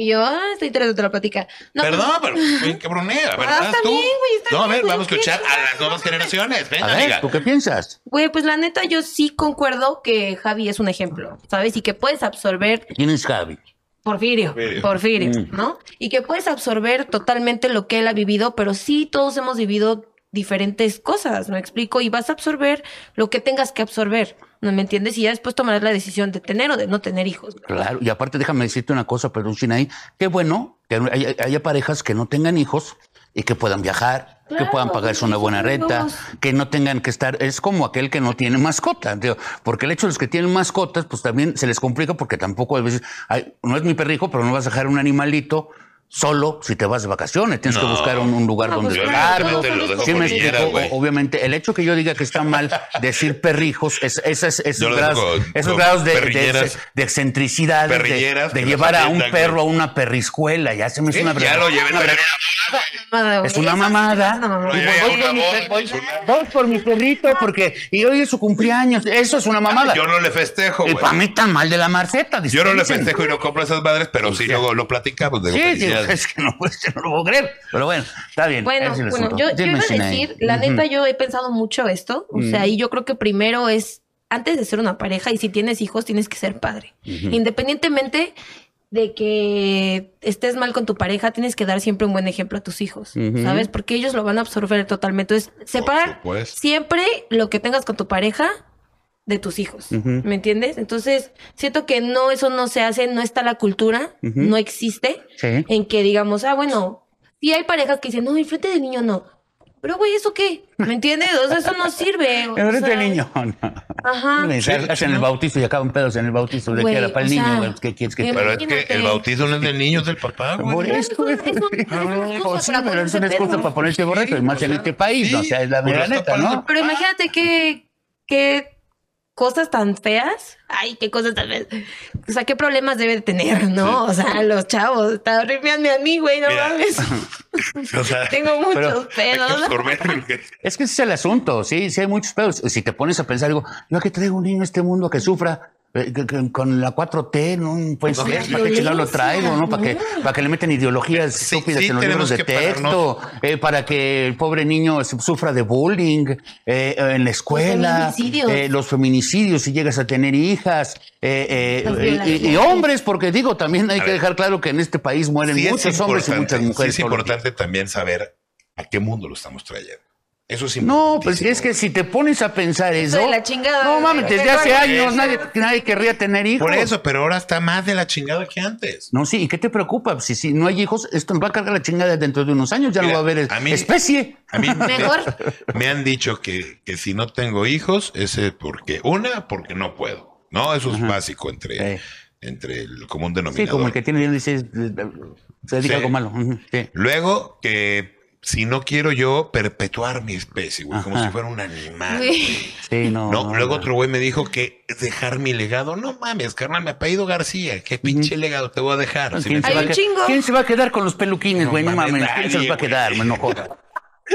Y yo, ah, estoy interesante la plática. No, Perdón, pues- pero güey, cabronea, ¿verdad? Ah, está tú? bien, güey, está no, a ver, güey, vamos a ¿qué escuchar a las nuevas generaciones. Venga, A ver, amiga. ¿tú qué piensas? Güey, pues la neta, yo sí concuerdo que Javi es un ejemplo, ¿sabes? Y que puedes absorber ¿Quién es Javi? Porfirio, Porfirio. Porfirio, Mm. ¿no? Y que puedes absorber totalmente lo que él ha vivido, pero sí todos hemos vivido diferentes cosas, ¿me explico? Y vas a absorber lo que tengas que absorber, ¿no me entiendes? Y ya después tomarás la decisión de tener o de no tener hijos. ¿verdad? Claro, y aparte déjame decirte una cosa, perdón, Sinai, qué bueno que haya, haya parejas que no tengan hijos y que puedan viajar, que puedan pagarse una buena renta, que no tengan que estar, es como aquel que no tiene mascota, digo, porque el hecho de los que tienen mascotas, pues también se les complica porque tampoco a veces, ay, no es mi perrijo, pero no vas a dejar un animalito solo si te vas de vacaciones, tienes que buscar un, un lugar No, donde pues, dejarlo. Sí me explico, obviamente, el hecho que yo diga que está mal decir perrijos, es, esas- esos, Yo lo grados, con- esos con grados de, de, perrilleras. de excentricidad, de, llevar a un perro a una perriscuela, ya se me hizo una ya lo llevé una es una mamada. es voy, por mi, es perrito porque y hoy es su cumpleaños. Eso es una mamada. Yo no le festejo, y para mí tan mal de la marceta. Yo no le festejo y no compro esas madres, pero sí luego lo platicamos. De Sí, sí, Es que no, pues, no lo puedo creer. Pero bueno, está bien. Bueno, es bueno, yo, yo iba a decir, la neta, yo he pensado mucho esto. O sea, y yo creo que primero es, antes de ser una pareja, y si tienes hijos, tienes que ser padre. Independientemente de que estés mal con tu pareja, tienes que dar siempre un buen ejemplo a tus hijos. ¿sabes? Porque ellos lo van a absorber totalmente. Entonces, separar siempre lo que tengas con tu pareja de tus hijos. ¿me entiendes? Entonces, siento que no, eso no se hace, no está la cultura, no existe Sí. en que digamos, ah, bueno, sí hay parejas que dicen, no, enfrente del niño no. Pero, güey, ¿eso qué? ¿Me entiendes? O sea, eso no sirve. este sea, niño. no. Ajá. Me hacen el bautizo y acaban pedos en el bautizo. ¿De Güey, qué era? Para el niño. güey, ¿Qué quieres que Pero es que el bautizo no es del niño, es del papá, güey. Por eso, Pues sí, para pero es una ponerse excusa para ponerse borracho, y más en este país, ¿no? O sea, es la neta, ¿no? Pero imagínate qué, qué cosas tan feas. Ay, qué cosas tan feas. O sea, qué problemas debe de tener, ¿no? O sea, los chavos. Está horrible a mí, güey, no Mira. mames. O sea, Tengo muchos que pedos. Es que ese es el asunto, sí, sí hay muchos pedos. Si te pones a pensar, digo, yo a qué traigo un niño a este mundo que sufra que- que- con la 4T, no puede No, ¿para qué chingado lo traigo, no? ¿Para que, para que le meten ideologías Sí, estúpidas sí, en los libros de texto, eh, para que el pobre niño su- sufra de bullying eh, eh, en la escuela, feminicidios. eh, los feminicidios si llegas a tener hijas, eh, eh, y- y, y violaciones. hombres, porque digo, también hay que ver. dejar claro que en este país mueren Sí muchos hombres y muchas mujeres. sí es los importante también saber a qué mundo lo estamos trayendo. Eso es No, pues es que si te pones a pensar eso. de la chingada, No mames, desde hace años nadie, nadie querría tener hijos. Por eso, pero ahora está más de la chingada que antes. No, sí, ¿y qué te preocupa? Si, si no hay hijos, esto nos va a cargar la chingada dentro de unos años, ya Mira, no va a haber a mí- especie. A mí me- Mejor. Me, han dicho que, que si no tengo hijos, es eh, porque, una, porque no puedo. No, eso es básico entre, Sí. entre el común Sí, denominador. como el que tiene 16, se dedica Sí. a algo malo. Sí. Luego, que si no quiero yo perpetuar mi especie, güey, como si fuera un animal. Güey. Sí, no. No, no, luego no. otro güey me dijo que dejar mi legado. No mames, carnal, me apellido García. ¿Qué pinche legado te voy a dejar? Si ¿Quién me se, va a chingo. ¿Quién se va a quedar con los peluquines, güey? No, mames, ¿quién se los va a quedar? güey. No jodas.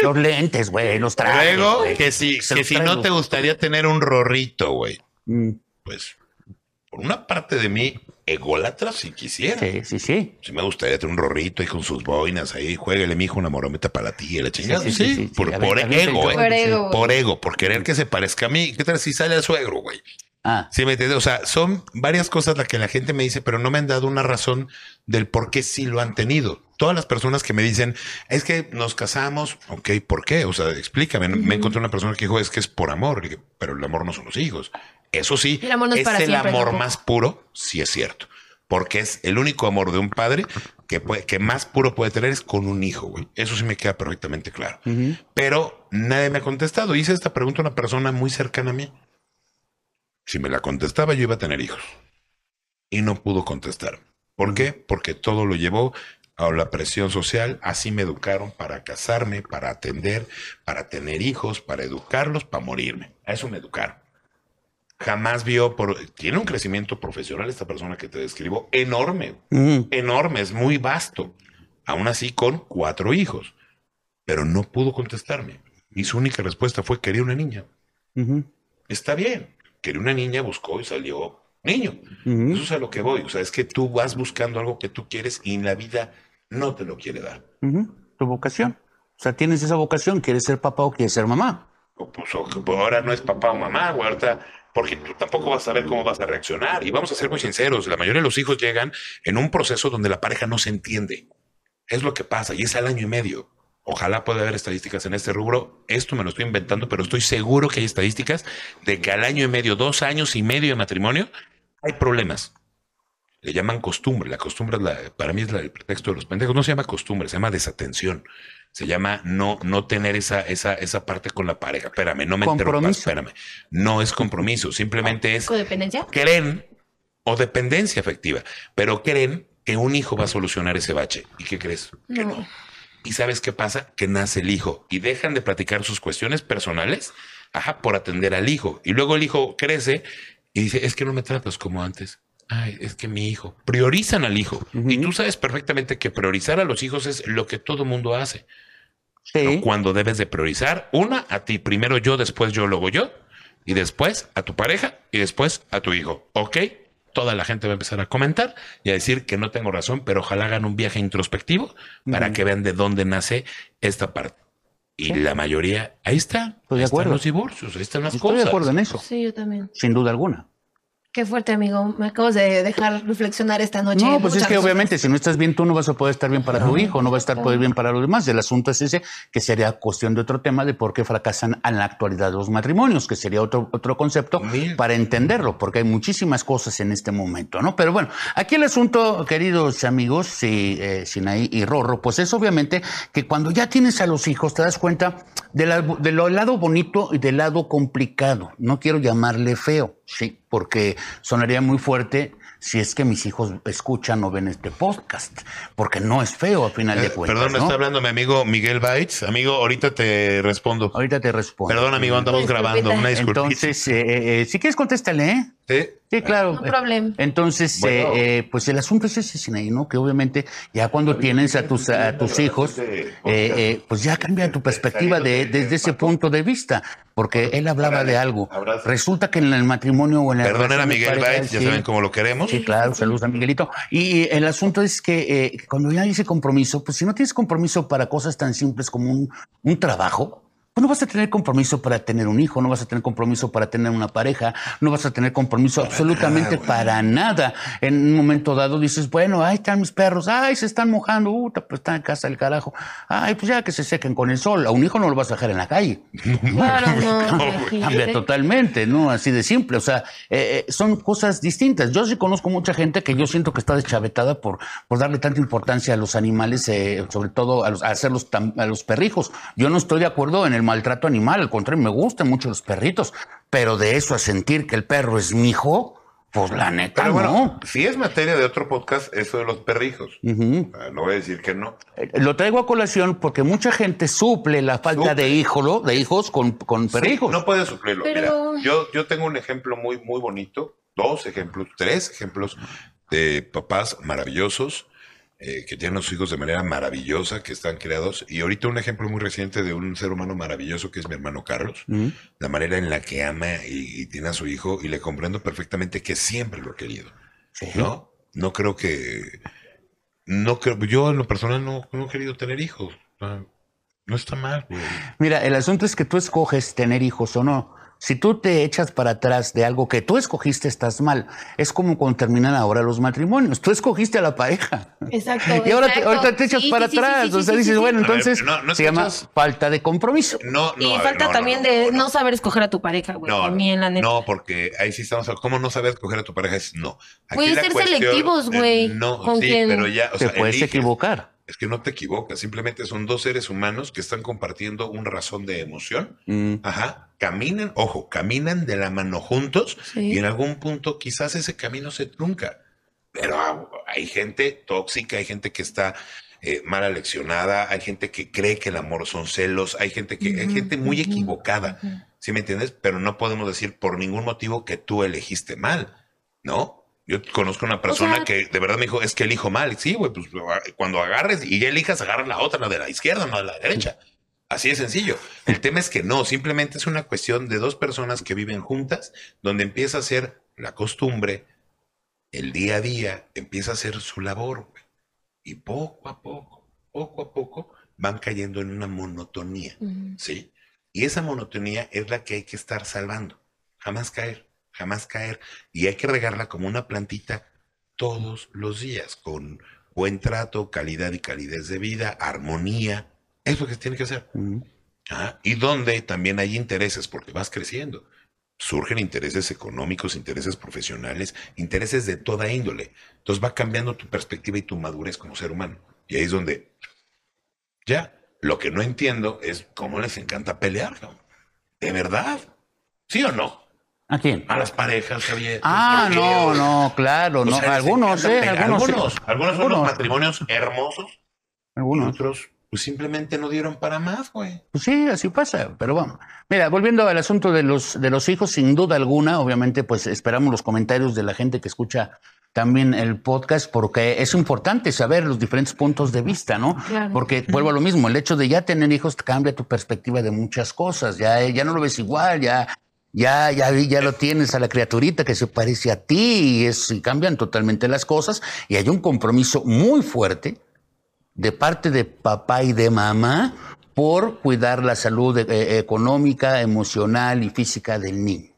Los lentes, güey, los trajes. Luego, güey. que si, que si no te gustaría tener un rorrito, güey. Mm, Pues, por una parte de mí, ególatra si quisiera. Sí, sí, sí. Sí me gustaría tener un rorrito y con sus boinas ahí, jueguele, mijo, una morometa para tía, la chingada. Sí, Sí, sí, sí, sí, por, sí. por ego, ¿eh? el Por ego. Por ego, por querer que se parezca a mí. ¿Qué tal si sale al suegro, güey? Ah, Sí, me entiendes. O sea, son varias cosas las que la gente me dice, pero no me han dado una razón del por qué sí lo han tenido. Todas las personas que me dicen, es que nos casamos, ok, ¿por qué? O sea, explícame. Me encontré una persona que dijo, es que es por amor, pero el amor no son los hijos. Eso sí, El amor no es para el siempre, amor más puro, sí es cierto. Porque es el único amor de un padre que, puede- que más puro puede tener es con un hijo, güey. Eso sí me queda perfectamente claro. Pero nadie me ha contestado. Hice esta pregunta a una persona muy cercana a mí. Si me la contestaba, yo iba a tener hijos. Y no pudo contestar. ¿Por qué? Porque todo lo llevó a la presión social. Así me educaron para casarme, para atender, para tener hijos, para educarlos, para morirme. A eso me educaron. Jamás vio por... Tiene un crecimiento profesional esta persona que te describo enorme Ujú. enorme, es muy vasto. Aún así, con cuatro hijos. Pero no pudo contestarme. Y su única respuesta fue: quería una niña. Está bien. Quería una niña, buscó y salió niño. Eso es a lo que voy. O sea, es que tú vas buscando algo que tú quieres y la vida no te lo quiere dar. Tu vocación. O sea, tienes esa vocación, quieres ser papá o quieres ser mamá. Pues, ahora no es papá o mamá, ahorita, porque tú tampoco vas a saber cómo vas a reaccionar. Y vamos a ser muy sinceros, la mayoría de los hijos llegan en un proceso donde la pareja no se entiende. Es lo que pasa y es al año y medio. Ojalá pueda haber estadísticas en este rubro. Esto me lo estoy inventando, pero estoy seguro que hay estadísticas de que al año y medio, dos años y medio de matrimonio, hay problemas. Le llaman costumbre. La costumbre, es la- para mí, es la- el pretexto de los pendejos. No se llama costumbre, se llama desatención. Se llama no, no tener esa, esa, esa parte con la pareja. Espérame, no me interrumpas, Compromiso. espérame. No es compromiso, simplemente es ¿Codependencia? creen o dependencia afectiva, pero creen que un hijo va a solucionar ese bache. ¿Y qué crees? Que No. no. ¿Y sabes qué pasa? Que nace el hijo y dejan de platicar sus cuestiones personales, ajá, por atender al hijo. Y luego el hijo crece y dice, es que no me tratas como antes. Ay, es que mi hijo. Priorizan al hijo. Y tú sabes perfectamente que priorizar a los hijos es lo que todo mundo hace. Sí. Cuando debes de priorizar, una, a ti, primero yo, después yo, luego yo, y después a tu pareja y después a tu hijo. ¿Ok? toda la gente va a empezar a comentar y a decir que no tengo razón, pero ojalá hagan un viaje introspectivo para que vean de dónde nace esta parte. Y la mayoría, ahí está. Estoy de acuerdo. están los divorcios, ahí están las Estoy cosas. de acuerdo en eso, Sí, yo también. sin duda alguna. Qué fuerte, amigo. Me acabas de dejar reflexionar esta noche. No, pues es que obviamente si no estás bien tú no vas a poder estar bien para tu hijo, no va a estar poder bien para los demás. El asunto es ese, que sería cuestión de otro tema de por qué fracasan en la actualidad los matrimonios, que sería otro, otro concepto para entenderlo, porque hay muchísimas cosas en este momento, ¿no? Pero bueno, aquí el asunto, queridos amigos, sí, eh, Sinaí y Rorro, pues es obviamente que cuando ya tienes a los hijos te das cuenta de, la- de lo lado bonito y del lado complicado. No quiero llamarle feo, sí, porque sonaría muy fuerte si es que mis hijos escuchan o ven este podcast, porque no es feo a final de Eh, cuentas. Perdón, me ¿no? está hablando mi amigo Miguel Baitz. Amigo, ahorita te respondo. Ahorita te respondo. Perdón, amigo, andamos grabando. Una disculpita. Entonces, eh, eh, si quieres, contéstale, ¿eh? Sí. Sí, claro. No problem. Entonces, Bueno. eh, eh, pues el asunto es ese, Sinaí, ¿no? Que obviamente ya cuando tienes a tus, a tus hijos, eh, eh, pues ya cambia tu perspectiva de, desde ese punto de vista, porque él hablaba de algo. Resulta que en el matrimonio o en la Perdón, era Miguel pareja, Baitz. Ya sí. saben cómo lo queremos. Sí, claro, saludos a Miguelito. Y el asunto es que eh, cuando ya hay ese compromiso, pues si no tienes compromiso para cosas tan simples como un, un trabajo, pues no vas a tener compromiso para tener un hijo, no vas a tener compromiso para tener una pareja, no vas a tener compromiso absolutamente para nada. En un momento dado dices, bueno, ahí están mis perros, ay, se están mojando, uh, pues están en casa el carajo, ay, pues ya que se sequen con el sol. A un hijo no lo vas a dejar en la calle. Claro, no. Cambia imagínate. totalmente, ¿no? Así de simple. O sea, eh, eh, son cosas distintas. Yo sí conozco mucha gente que yo siento que está deschavetada por, por darle tanta importancia a los animales, eh, sobre todo a, los, a hacerlos tam- a los perrijos. Yo no estoy de acuerdo en el maltrato animal, al contrario, me gustan mucho los perritos, pero de eso a sentir que el perro es mi hijo, pues la neta Pero bueno, no. si es materia de otro podcast, eso de los perrijos. No voy a decir que no. Eh, Lo traigo a colación porque mucha gente suple la falta Suple. de híjolo, de hijos con, con Sí, perrijos. no puedes suplirlo. Pero- Mira, yo, yo tengo un ejemplo muy, muy bonito, dos ejemplos, tres ejemplos de papás maravillosos eh, que tienen a sus hijos de manera maravillosa, que están creados. Y ahorita un ejemplo muy reciente de un ser humano maravilloso que es mi hermano Carlos, Ujú. la manera en la que ama y, y tiene a su hijo y le comprendo perfectamente que siempre lo he querido. Sí. ¿No? No creo que... No creo, yo en lo personal no, no he querido tener hijos. No está mal. güey. Mira, el asunto es que tú escoges tener hijos o no. Si tú te echas para atrás de algo que tú escogiste, estás mal. Es como cuando terminan ahora los matrimonios. Tú escogiste a la pareja. Exacto. Y ahora te, ahorita te echas Sí, para sí, atrás. sí, sí, o sea, sí, dices, sí, bueno, ver, entonces no, no es se llama falta de compromiso. No, no. Y a ver, falta no, no, también no, de no, no, saber escoger a tu pareja, güey. No, también, la neta. no, porque ahí sí estamos. ¿Cómo no sabes escoger a tu pareja? Es no. Puedes ser cuestión- selectivos, güey, eh, No, con sí, quien- pero ya, o te sea, puedes eliges. equivocar. Es que no te equivocas. Simplemente son dos seres humanos que están compartiendo una razón de emoción. Mm. Ajá. Caminan, ojo, caminan de la mano juntos Sí. y en algún punto quizás ese camino se trunca. Pero ah, hay gente tóxica, hay gente que está eh, mal aleccionada, hay gente que cree que el amor son celos, hay gente que, hay Ujú, gente muy equivocada. ujú. ¿Sí me entiendes? Pero no podemos decir por ningún motivo que tú elegiste mal, ¿no? Yo conozco una persona sea- que de verdad me dijo, es que elijo mal. Sí, güey, pues cuando agarres y ya elijas, agarra la otra, la de la izquierda, no de la derecha. Así de sencillo. El tema es que no, simplemente es una cuestión de dos personas que viven juntas, donde empieza a ser la costumbre, el día a día, empieza a ser su labor. güey. Y poco a poco, poco a poco, van cayendo en una monotonía. ¿sí? Y esa monotonía es la que hay que estar salvando. Jamás caer, jamás caer. Y hay que regarla como una plantita todos los días, con buen trato, calidad y calidez de vida, armonía. Es lo que se tiene que hacer. Ah, Y donde también hay intereses, porque vas creciendo. Surgen intereses económicos, intereses profesionales, intereses de toda índole. Entonces va cambiando tu perspectiva y tu madurez como ser humano. Y ahí es donde ya. Lo que no entiendo es cómo les encanta pelear. ¿De verdad? ¿Sí o no? ¿A quién? A las parejas, Javier. Ah, no, no, claro, O no. sea, les algunos, encanta eh, algunos, sí. algunos, algunos son Algunos. los matrimonios hermosos. Y Algunos. otros, pues simplemente no dieron para más, güey. Pues sí, así pasa, pero vamos. Mira, volviendo al asunto de los, de los hijos, sin duda alguna, obviamente, pues esperamos los comentarios de la gente que escucha también el podcast, porque es importante saber los diferentes puntos de vista, ¿no? Claro. Porque vuelvo a lo mismo, el hecho de ya tener hijos cambia tu perspectiva de muchas cosas, ya, ya no lo ves igual, ya, Ya, ya, ya lo tienes a la criaturita que se parece a ti y, es, y cambian totalmente las cosas. Y hay un compromiso muy fuerte de parte de papá y de mamá por cuidar la salud eh, económica, emocional y física del niño.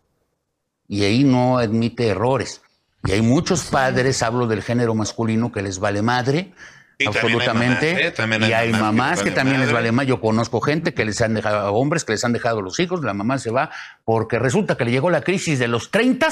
Y ahí no admite errores. Y hay muchos padres, hablo del género masculino, que les vale madre, Y también hay absolutamente. mamás, ¿eh? También hay y hay mamás que mamás también les vale más. Yo conozco gente que les han dejado, hombres que les han dejado los hijos, la mamá se va porque resulta que le llegó la crisis de los 30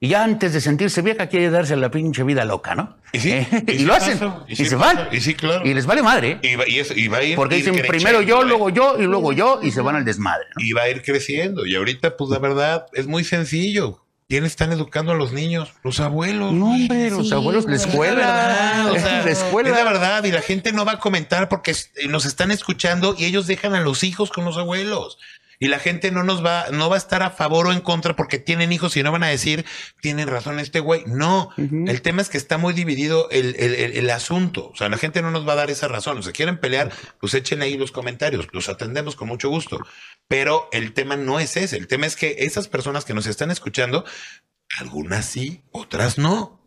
y ya antes de sentirse vieja quiere darse la pinche vida loca, ¿no? Y sí, Eh, y y, sí lo pasa, hacen. y Y, sí se pasa, van. y sí, claro. Y les vale madre. Y va, y eso- y va a ir. Porque ir dicen primero yo, ¿eh? luego yo y luego yo y se van al desmadre. ¿no? Y va a ir creciendo. Y ahorita, pues la verdad, es muy sencillo. ¿Quiénes están educando a los niños? Los abuelos. No, hombre, los Sí, abuelos, la escuela. Es la verdad, o sea, la escuela. Es la verdad, y la gente no va a comentar porque eh, nos están escuchando y ellos dejan a los hijos con los abuelos. Y la gente no nos va, no va a estar a favor o en contra porque tienen hijos y no van a decir, tienen razón este güey. No, el tema es que está muy dividido el, el- el- el asunto. O sea, la gente no nos va a dar esa razón. O sea, quieren pelear, pues echen ahí los comentarios. Los atendemos con mucho gusto. Pero el tema no es ese. El tema es que esas personas que nos están escuchando, algunas sí, otras no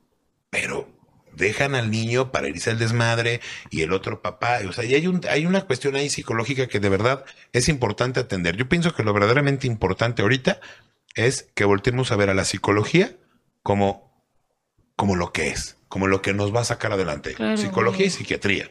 pero dejan al niño para irse al desmadre y el otro papá, o sea, y hay, un, hay una cuestión ahí psicológica que de verdad es importante atender. Yo pienso que lo verdaderamente importante ahorita es que volteemos a ver a la psicología como, como lo que es, como lo que nos va a sacar adelante. Claro, psicología y psiquiatría,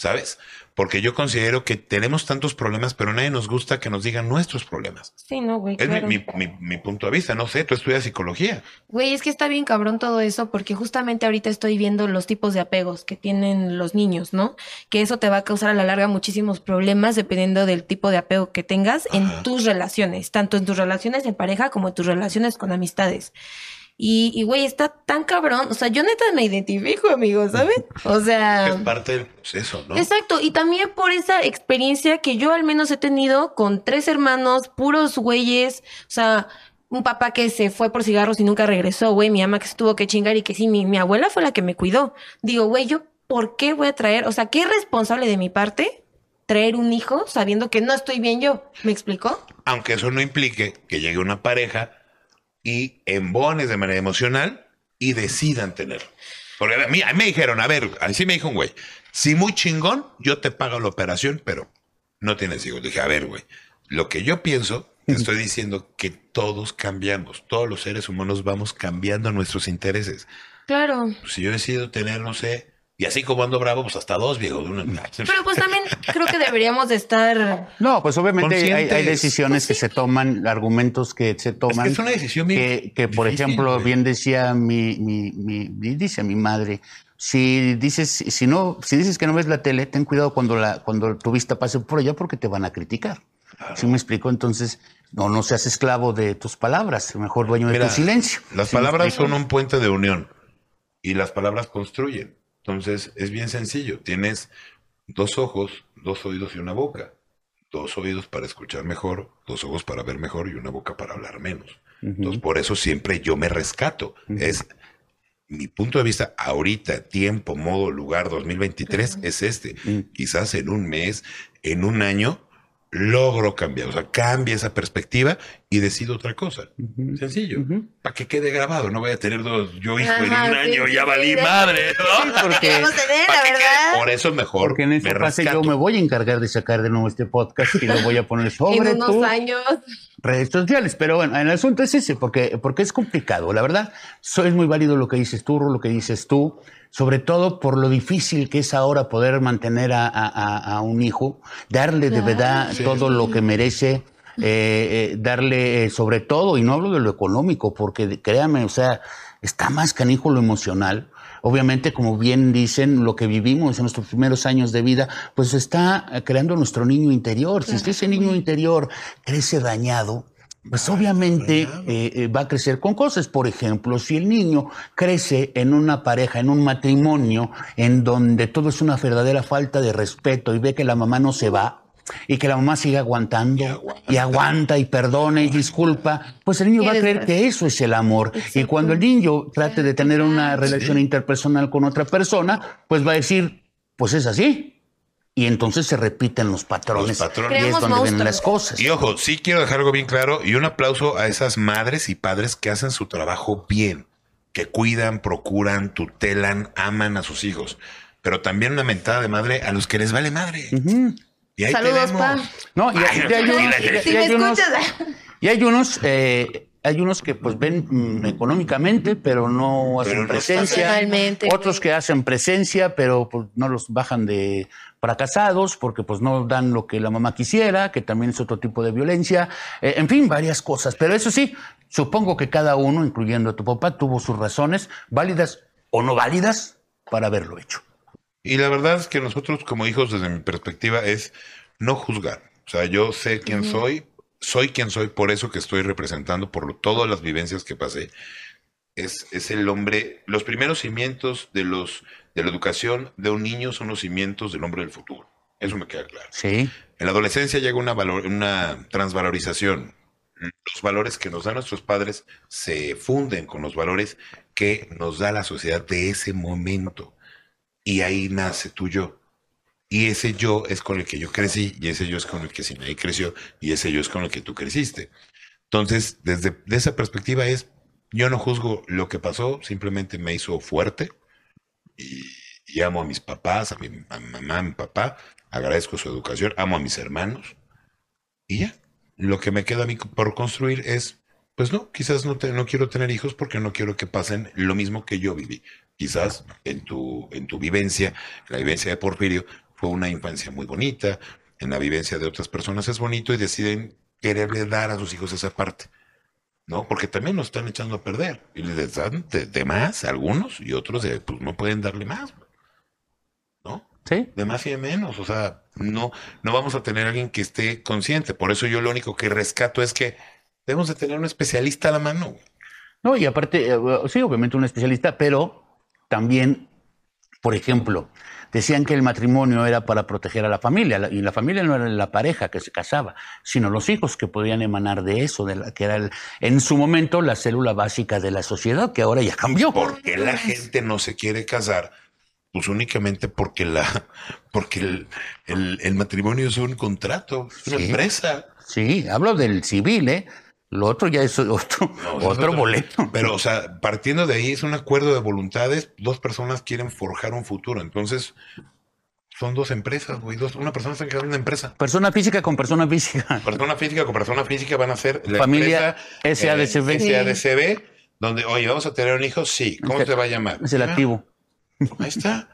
¿sabes? Porque yo considero que tenemos tantos problemas, pero nadie nos gusta que nos digan nuestros problemas. Sí, no, güey. Es mi- claro. mi, mi- mi punto de vista, no sé, tú estudias psicología. Güey, es que está bien cabrón todo eso porque justamente ahorita estoy viendo los tipos de apegos que tienen los niños, ¿no? Que eso te va a causar a la larga muchísimos problemas dependiendo del tipo de apego que tengas Ajá. en tus relaciones, tanto en tus relaciones en pareja como en tus relaciones con amistades. Y, y, güey, está tan cabrón. O sea, yo neta me identifico, amigo, ¿sabes? O sea... Es parte del proceso, ¿no? Exacto, y también por esa experiencia que yo al menos he tenido con tres hermanos, puros güeyes, o sea, un papá que se fue por cigarros y nunca regresó, güey, mi mamá que se tuvo que chingar y que sí, mi, mi abuela fue la que me cuidó. Digo, güey, yo, ¿por qué voy a traer? O sea, ¿qué es responsable de mi parte traer un hijo sabiendo que no estoy bien yo? ¿Me explicó? aunque eso no implique que llegue una pareja y embones de manera emocional y decidan tenerlo. Porque a mí, a mí me dijeron, a ver, así me dijo un güey, si muy chingón, yo te pago la operación, pero no tienes hijos. Dije, a ver, güey, lo que yo pienso, te estoy diciendo que todos cambiamos, todos los seres humanos vamos cambiando nuestros intereses. Claro. Si yo decido tener, no sé, y así como ando bravo, pues hasta dos, viejo. de una- Pero pues también creo que deberíamos de estar... No, pues obviamente hay, decisiones que se toman, argumentos que se toman. es una decisión bien que, que, por difícil, ejemplo, güey. bien decía mi, mi, mi, mi- dice mi madre, si dices, si no, si dices que no ves la tele, ten cuidado cuando la, cuando tu vista pase por allá porque te van a criticar. ¿Sí me explico? Entonces, no, no seas esclavo de tus palabras, mejor dueño de Mira, tu silencio. Las ¿Sí me palabras son un puente de unión y las palabras construyen. Entonces es bien sencillo. Tienes dos ojos, dos oídos y una boca. Dos oídos para escuchar mejor, dos ojos para ver mejor y una boca para hablar menos. Entonces por eso siempre yo me rescato. Es mi punto de vista ahorita, tiempo, modo, lugar 2023 es este. Quizás en un mes, en un año, logro cambiar. O sea, cambia esa perspectiva y decido otra cosa. Sencillo. Para que quede grabado. No voy a tener dos yo hijo en un Ajá, sí, año, sí, ya valí sí. madre. ¿no? porque- tener, la quede- verdad. Por eso es mejor. Porque en ese me pase yo me voy a encargar de sacar de nuevo este podcast y lo voy a poner sobre En unos años. redes sociales. Pero bueno, el asunto es ese, porque, porque es complicado. La verdad, so- es muy válido lo que dices tú, Ru, lo que dices tú, sobre todo por lo difícil que es ahora poder mantener a, a- a- un hijo, darle de Claro. verdad todo lo que merece. eh, eh, darle eh, sobre todo, y no hablo de lo económico, porque créame, o sea, está más canijo lo emocional. Obviamente, como bien dicen, lo que vivimos en nuestros primeros años de vida, pues está creando nuestro niño interior. Si ese niño interior crece dañado, pues obviamente eh, eh, va a crecer con cosas. Por ejemplo, si el niño crece en una pareja, en un matrimonio, en donde todo es una verdadera falta de respeto y ve que la mamá no se va, y que la mamá sigue aguantando y aguanta, y perdona y disculpa, pues el niño va a creer que eso es el amor. Y cuando el niño trate de tener una relación interpersonal con otra persona, pues va a decir, pues es así. Y entonces se repiten los patrones. Los patrones. Y es donde vienen monstruos. las cosas. Y ojo, sí quiero dejar algo bien claro y un aplauso a esas madres y padres que hacen su trabajo bien, que cuidan, procuran, tutelan, aman a sus hijos. Pero también una mentada de madre a los que les vale madre. Y ahí Saludos, tenemos. pa. No, y, Ay, y hay, no, unos- y hay unos, eh, hay unos que pues ven mm, económicamente, pero no hacen Pero presencia. Otros que hacen presencia, pero pues no los bajan de fracasados porque pues no dan lo que la mamá quisiera, que también es otro tipo de violencia. Eh, en fin, varias cosas. Pero eso sí, supongo que cada uno, incluyendo a tu papá, tuvo sus razones, válidas o no válidas, para haberlo hecho. Y la verdad es que nosotros como hijos, desde mi perspectiva, es no juzgar. O sea, yo sé quién soy, soy quien soy por eso que estoy representando, por todas las vivencias que pasé. Es, es el hombre, los primeros cimientos de, los, de la educación de un niño son los cimientos del hombre del futuro. Eso me queda claro. Sí. En la adolescencia llega una, valor- una transvalorización. Los valores que nos dan nuestros padres se funden con los valores que nos da la sociedad de ese momento. Y ahí nace tu yo. Y ese yo es con el que yo crecí, y ese yo es con el que Sinaí creció, y ese yo es con el que tú creciste. Entonces, desde de esa perspectiva es, yo no juzgo lo que pasó, simplemente me hizo fuerte, y, amo a mis papás, a mi, a mi mamá, a mi papá, agradezco su educación, amo a mis hermanos, y ya. Lo que me queda a mí por construir es, pues no, quizás no, te- no quiero tener hijos porque no quiero que pasen lo mismo que yo viví. Quizás en tu, en tu vivencia, la vivencia de Porfirio, fue una infancia muy bonita, en la vivencia de otras personas es bonito y deciden quererle dar a sus hijos esa parte. ¿no? Porque también nos están echando a perder. Y les dan de, de más a algunos y otros de, pues no pueden darle más. ¿No? Sí. De más y de menos. O sea, no, no vamos a tener alguien que esté consciente. Por eso yo lo único que rescato es que debemos de tener un especialista a la mano. No, y aparte, eh, sí, obviamente un especialista, pero también, por ejemplo, decían que el matrimonio era para proteger a la familia, y la familia no era la pareja que se casaba, sino los hijos que podían emanar de eso, de la, que era el- en su momento la célula básica de la sociedad, que ahora ya cambió. ¿Por qué la gente no se quiere casar? Pues únicamente porque la, porque el, el- el matrimonio es un contrato, es una Sí. empresa. Sí, hablo del civil, ¿eh? Lo otro ya es otro, No, es otro boleto. Pero, o sea, partiendo de ahí es un acuerdo de voluntades, dos personas quieren forjar un futuro. Entonces, son dos empresas, güey. Dos, una persona está creando una empresa. Persona física con persona física. Persona física con persona física van a ser la Familia empresa, SADCB. eh, SADCB, donde, oye, ¿vamos a tener un hijo? Sí. ¿Cómo se va a llamar? Es el Ah, activo. Ahí está.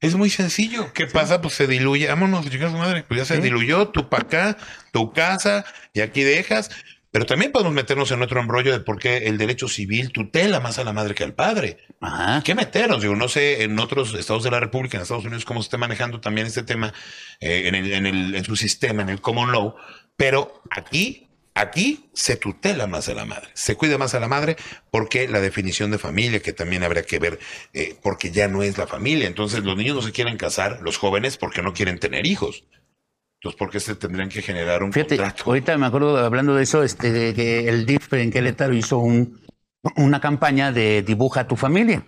Es muy sencillo. ¿Qué pasa? Pues se diluye. Vámonos, chicas madre. Pues ya se Sí. diluyó tu pa' acá, tu casa, y aquí dejas. Pero también podemos meternos en otro embrollo de por qué el derecho civil tutela más a la madre que al padre. Ajá. Que meternos. Digo, no sé en otros estados de la República, en Estados Unidos, cómo se está manejando también este tema eh, en, el- en el- en su sistema, en el common law. Pero aquí, aquí se tutela más a la madre, se cuida más a la madre porque la definición de familia, que también habría que ver, eh, porque ya no es la familia. Entonces los niños no se quieren casar, los jóvenes, porque no quieren tener hijos. Entonces, ¿por qué se tendrían que generar un Fíjate, contrato? ahorita me acuerdo hablando de eso, este, de que el DIF en Querétaro hizo un, una campaña de dibuja a tu familia.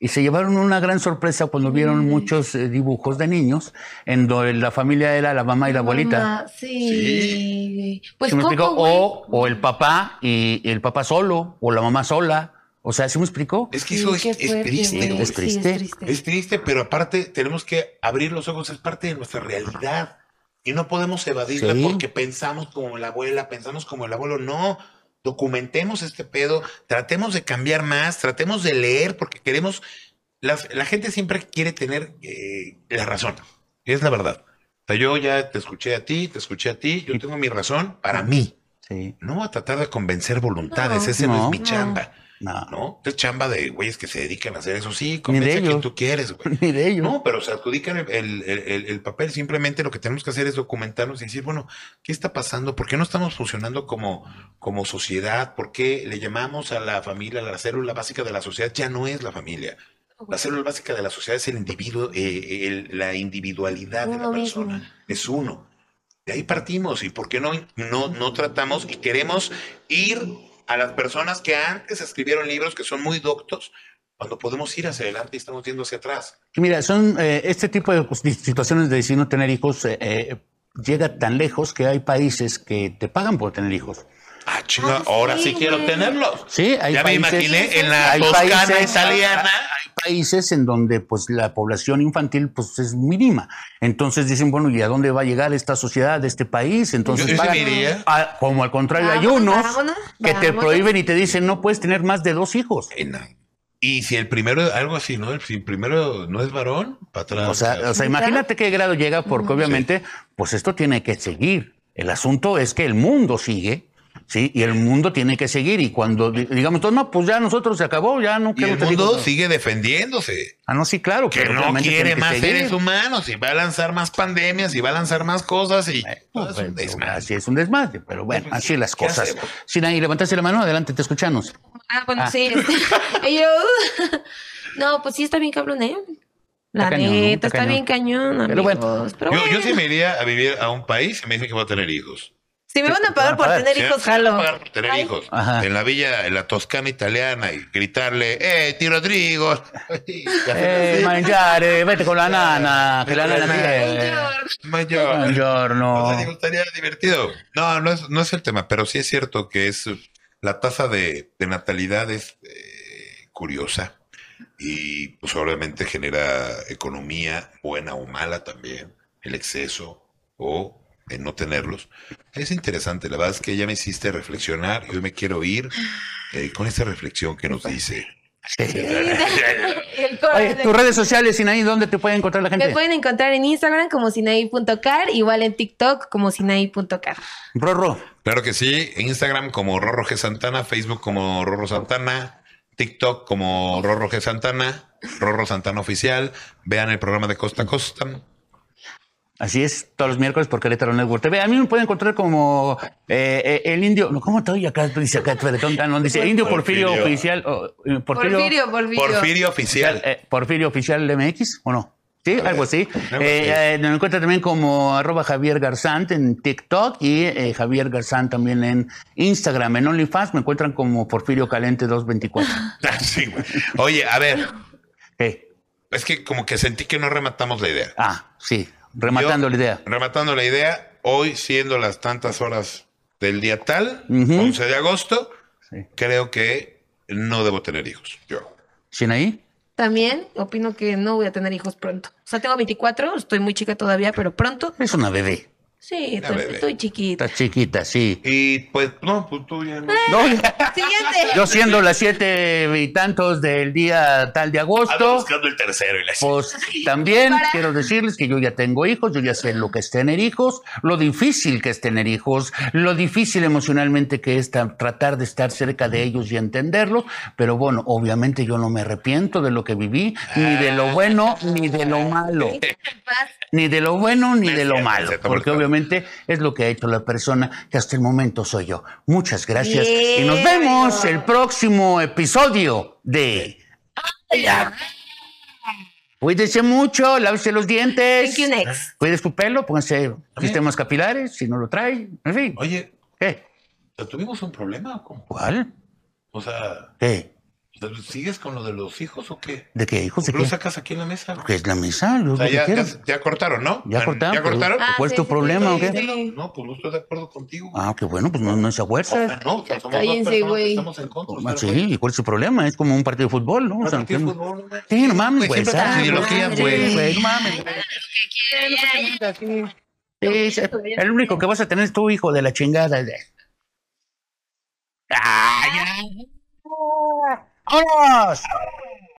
Y se llevaron una gran sorpresa cuando vieron muchos eh, dibujos de niños en donde la familia era la mamá y la abuelita. Mamá, sí. Pues ¿Sí me Coco. O, o el papá y el papá solo, o la mamá sola. O sea, ¿sí me explico? Es que Sí, eso es, es triste. güey. Es triste. Sí, Es triste, pero aparte tenemos que abrir los ojos, es parte de nuestra realidad. Y no podemos evadirla Sí. porque pensamos como la abuela, pensamos como el abuelo. No, documentemos este pedo, tratemos de cambiar más, tratemos de leer porque queremos... la gente siempre quiere tener eh, la razón, es la verdad. O sea, yo ya te escuché a ti, te escuché a ti, yo tengo mi razón para mí. Sí. No a tratar de convencer voluntades, No. ese no, No. es mi No. chamba. No, ¿No? Es chamba de güeyes que se dedican a hacer eso. Sí, Ni de convence a quien ellos. tú quieres, güey. ni de ello. No, pero se adjudican el, el- el- el papel. Simplemente lo que tenemos que hacer es documentarnos y decir, bueno, ¿qué está pasando? ¿Por qué no estamos funcionando como, como sociedad? ¿Por qué le llamamos a la familia la célula básica de la sociedad? Ya no es la familia. La célula básica de la sociedad es el individuo, eh, el- la individualidad de la mismo. persona. Es uno. De ahí partimos. ¿Y por qué no, no, no tratamos y queremos ir a las personas que antes escribieron libros que son muy doctos? cuando podemos ir hacia adelante y estamos yendo hacia atrás. Mira, son eh, este tipo de pues, situaciones de decir no tener hijos eh, eh, llega tan lejos que hay países que te pagan por tener hijos. Ah, chinga, Ah, ahora sí, sí quiero tenerlos. Sí, hay ya países, me imaginé en la Toscana países- italiana. Hay países en donde pues la población infantil pues es mínima. Entonces dicen, bueno, ¿y a dónde va a llegar esta sociedad de este país? Entonces, Yo- pagan- como al contrario, hay unos vámonos, que te prohíben y te dicen, no puedes tener más de dos hijos. Y si el primero, algo así, ¿no? Si el primero no es varón, para atrás. O sea, o sea, imagínate qué grado llega, porque obviamente, pues esto tiene que seguir. El asunto es que el mundo sigue, ¿sí? Y el mundo tiene que seguir. Y cuando di- digamos, todo, no, pues ya nosotros se acabó, ya no y el mundo hijos". sigue defendiéndose. Ah, no, sí, claro. Que no quiere que más seguir. seres humanos y va a lanzar más pandemias y va a lanzar más cosas y es un desmadre. así es un desmadre, pero bueno, Pues, así las ¿qué cosas. Sinaí, levantaste la mano, adelante, te escuchamos. Ah, bueno, Ah. sí. este, yo, no, pues sí está bien cabrón, ¿eh? La Está cañón, ¿no? neta, Está está, cañón. bien cañón, Pero bueno, Pero Yo, bueno, yo sí me iría a vivir a un país y me dicen que voy a tener hijos. Si me van a pagar por tener hijos, me van a jalo. pagar por tener hijos. En la villa, en la Toscana italiana y gritarle, ¡eh, tío Rodrigo! Eh, mangiare, vete con la nana, que la nana tiene. Mayor. Buongiorno. O sea, digo, estaría divertido. No, no es, no es el tema, pero sí es cierto que es la tasa de, de natalidad es eh, curiosa y pues obviamente genera economía buena o mala también, el exceso o el no tenerlos. Es interesante, la verdad es que ya me hiciste reflexionar y hoy me quiero ir eh, con esta reflexión que nos dice. Oye, tus redes sociales, Sinaí, ¿dónde te puede encontrar la gente? Me pueden encontrar en Instagram como sinaí.car, igual en TikTok como sinaí.car. Rorro. Claro que sí, en Instagram como Rorro G Santana, Facebook como Rorro Santana, TikTok como Rorro G Santana, Rorro Santana Oficial. Vean el programa de Costa a Costa. Así es, todos los miércoles por Querétaro Network TV. A mí me pueden encontrar como eh, eh, el indio. no, ¿Cómo estoy acá? Dice acá, no, dice indio Porfirio, Porfirio. Oficial. o, eh, Porfirio, Porfirio, Porfirio. Porfirio Oficial. eh, Porfirio Oficial MX, ¿o no? Sí, algo así. Eh, eh, me encuentra también como arroba Javier Garzant en TikTok y eh, Javier Garzant también en Instagram. En OnlyFans me encuentran como Porfirio Calente 224. Ah, sí, güey. Oye, a ver, es que como que sentí que no rematamos la idea. ah, sí, rematando Yo- la idea. Rematando la idea, hoy siendo las tantas horas del día tal, Ujú. 11 de agosto, Sí. creo que no debo tener hijos. Yo. ¿Sinaí? También opino que no voy a tener hijos pronto. O sea, tengo 24, estoy muy chica todavía, pero pronto. Es una bebé. Sí, estoy, estoy chiquita. Está chiquita, sí. Y pues, no, pues tú ya no. No, Siguiente. yo siendo las siete y tantos del día tal de Ando agosto, buscando el tercero y la pues también Para. quiero decirles que yo ya tengo hijos, yo ya sé lo que es tener hijos, lo difícil que es tener hijos, lo difícil emocionalmente que es ta- tratar de estar cerca de ellos y entenderlos, pero bueno, obviamente yo no me arrepiento de lo que viví, ni de lo bueno ni de lo malo. Ni de lo bueno ni de lo malo, porque obviamente es lo que ha hecho la persona que hasta el momento soy yo. Muchas gracias y nos vemos el próximo episodio de... Cuídense mucho, lávese los dientes. Thank you, next. Cuide su pelo, pónganse sistemas capilares, si no lo trae. En fin. Oye, ¿Qué? ¿tuvimos un problema o cómo? ¿Cuál? O sea, ¿Qué? ¿Sigues con lo de los hijos o qué? ¿De qué, hijos? ¿De lo sacas aquí en la mesa? ¿Qué es la mesa? Lo O sea, ya, quieran. ya, ya cortaron, ¿no? Ya cortaron, ¿Ya cortaron? Ah, ¿Cuál es sí, tu sí, problema o qué? sí. No, pues no estoy de acuerdo contigo. Ah, qué bueno, pues no, no es a O fuerza. sea, no, o sea, somos Cállense, dos personas güey. que estamos en contra. Ah, Sí, ¿y cuál es su problema? Es como un partido de fútbol, ¿no? O no, sea, partido de fútbol, no, güey. Sí, no mames, Güey, no mames. El único que vas a tener es tu hijo de la chingada. ¡Ah, ya! ¡Vámonos!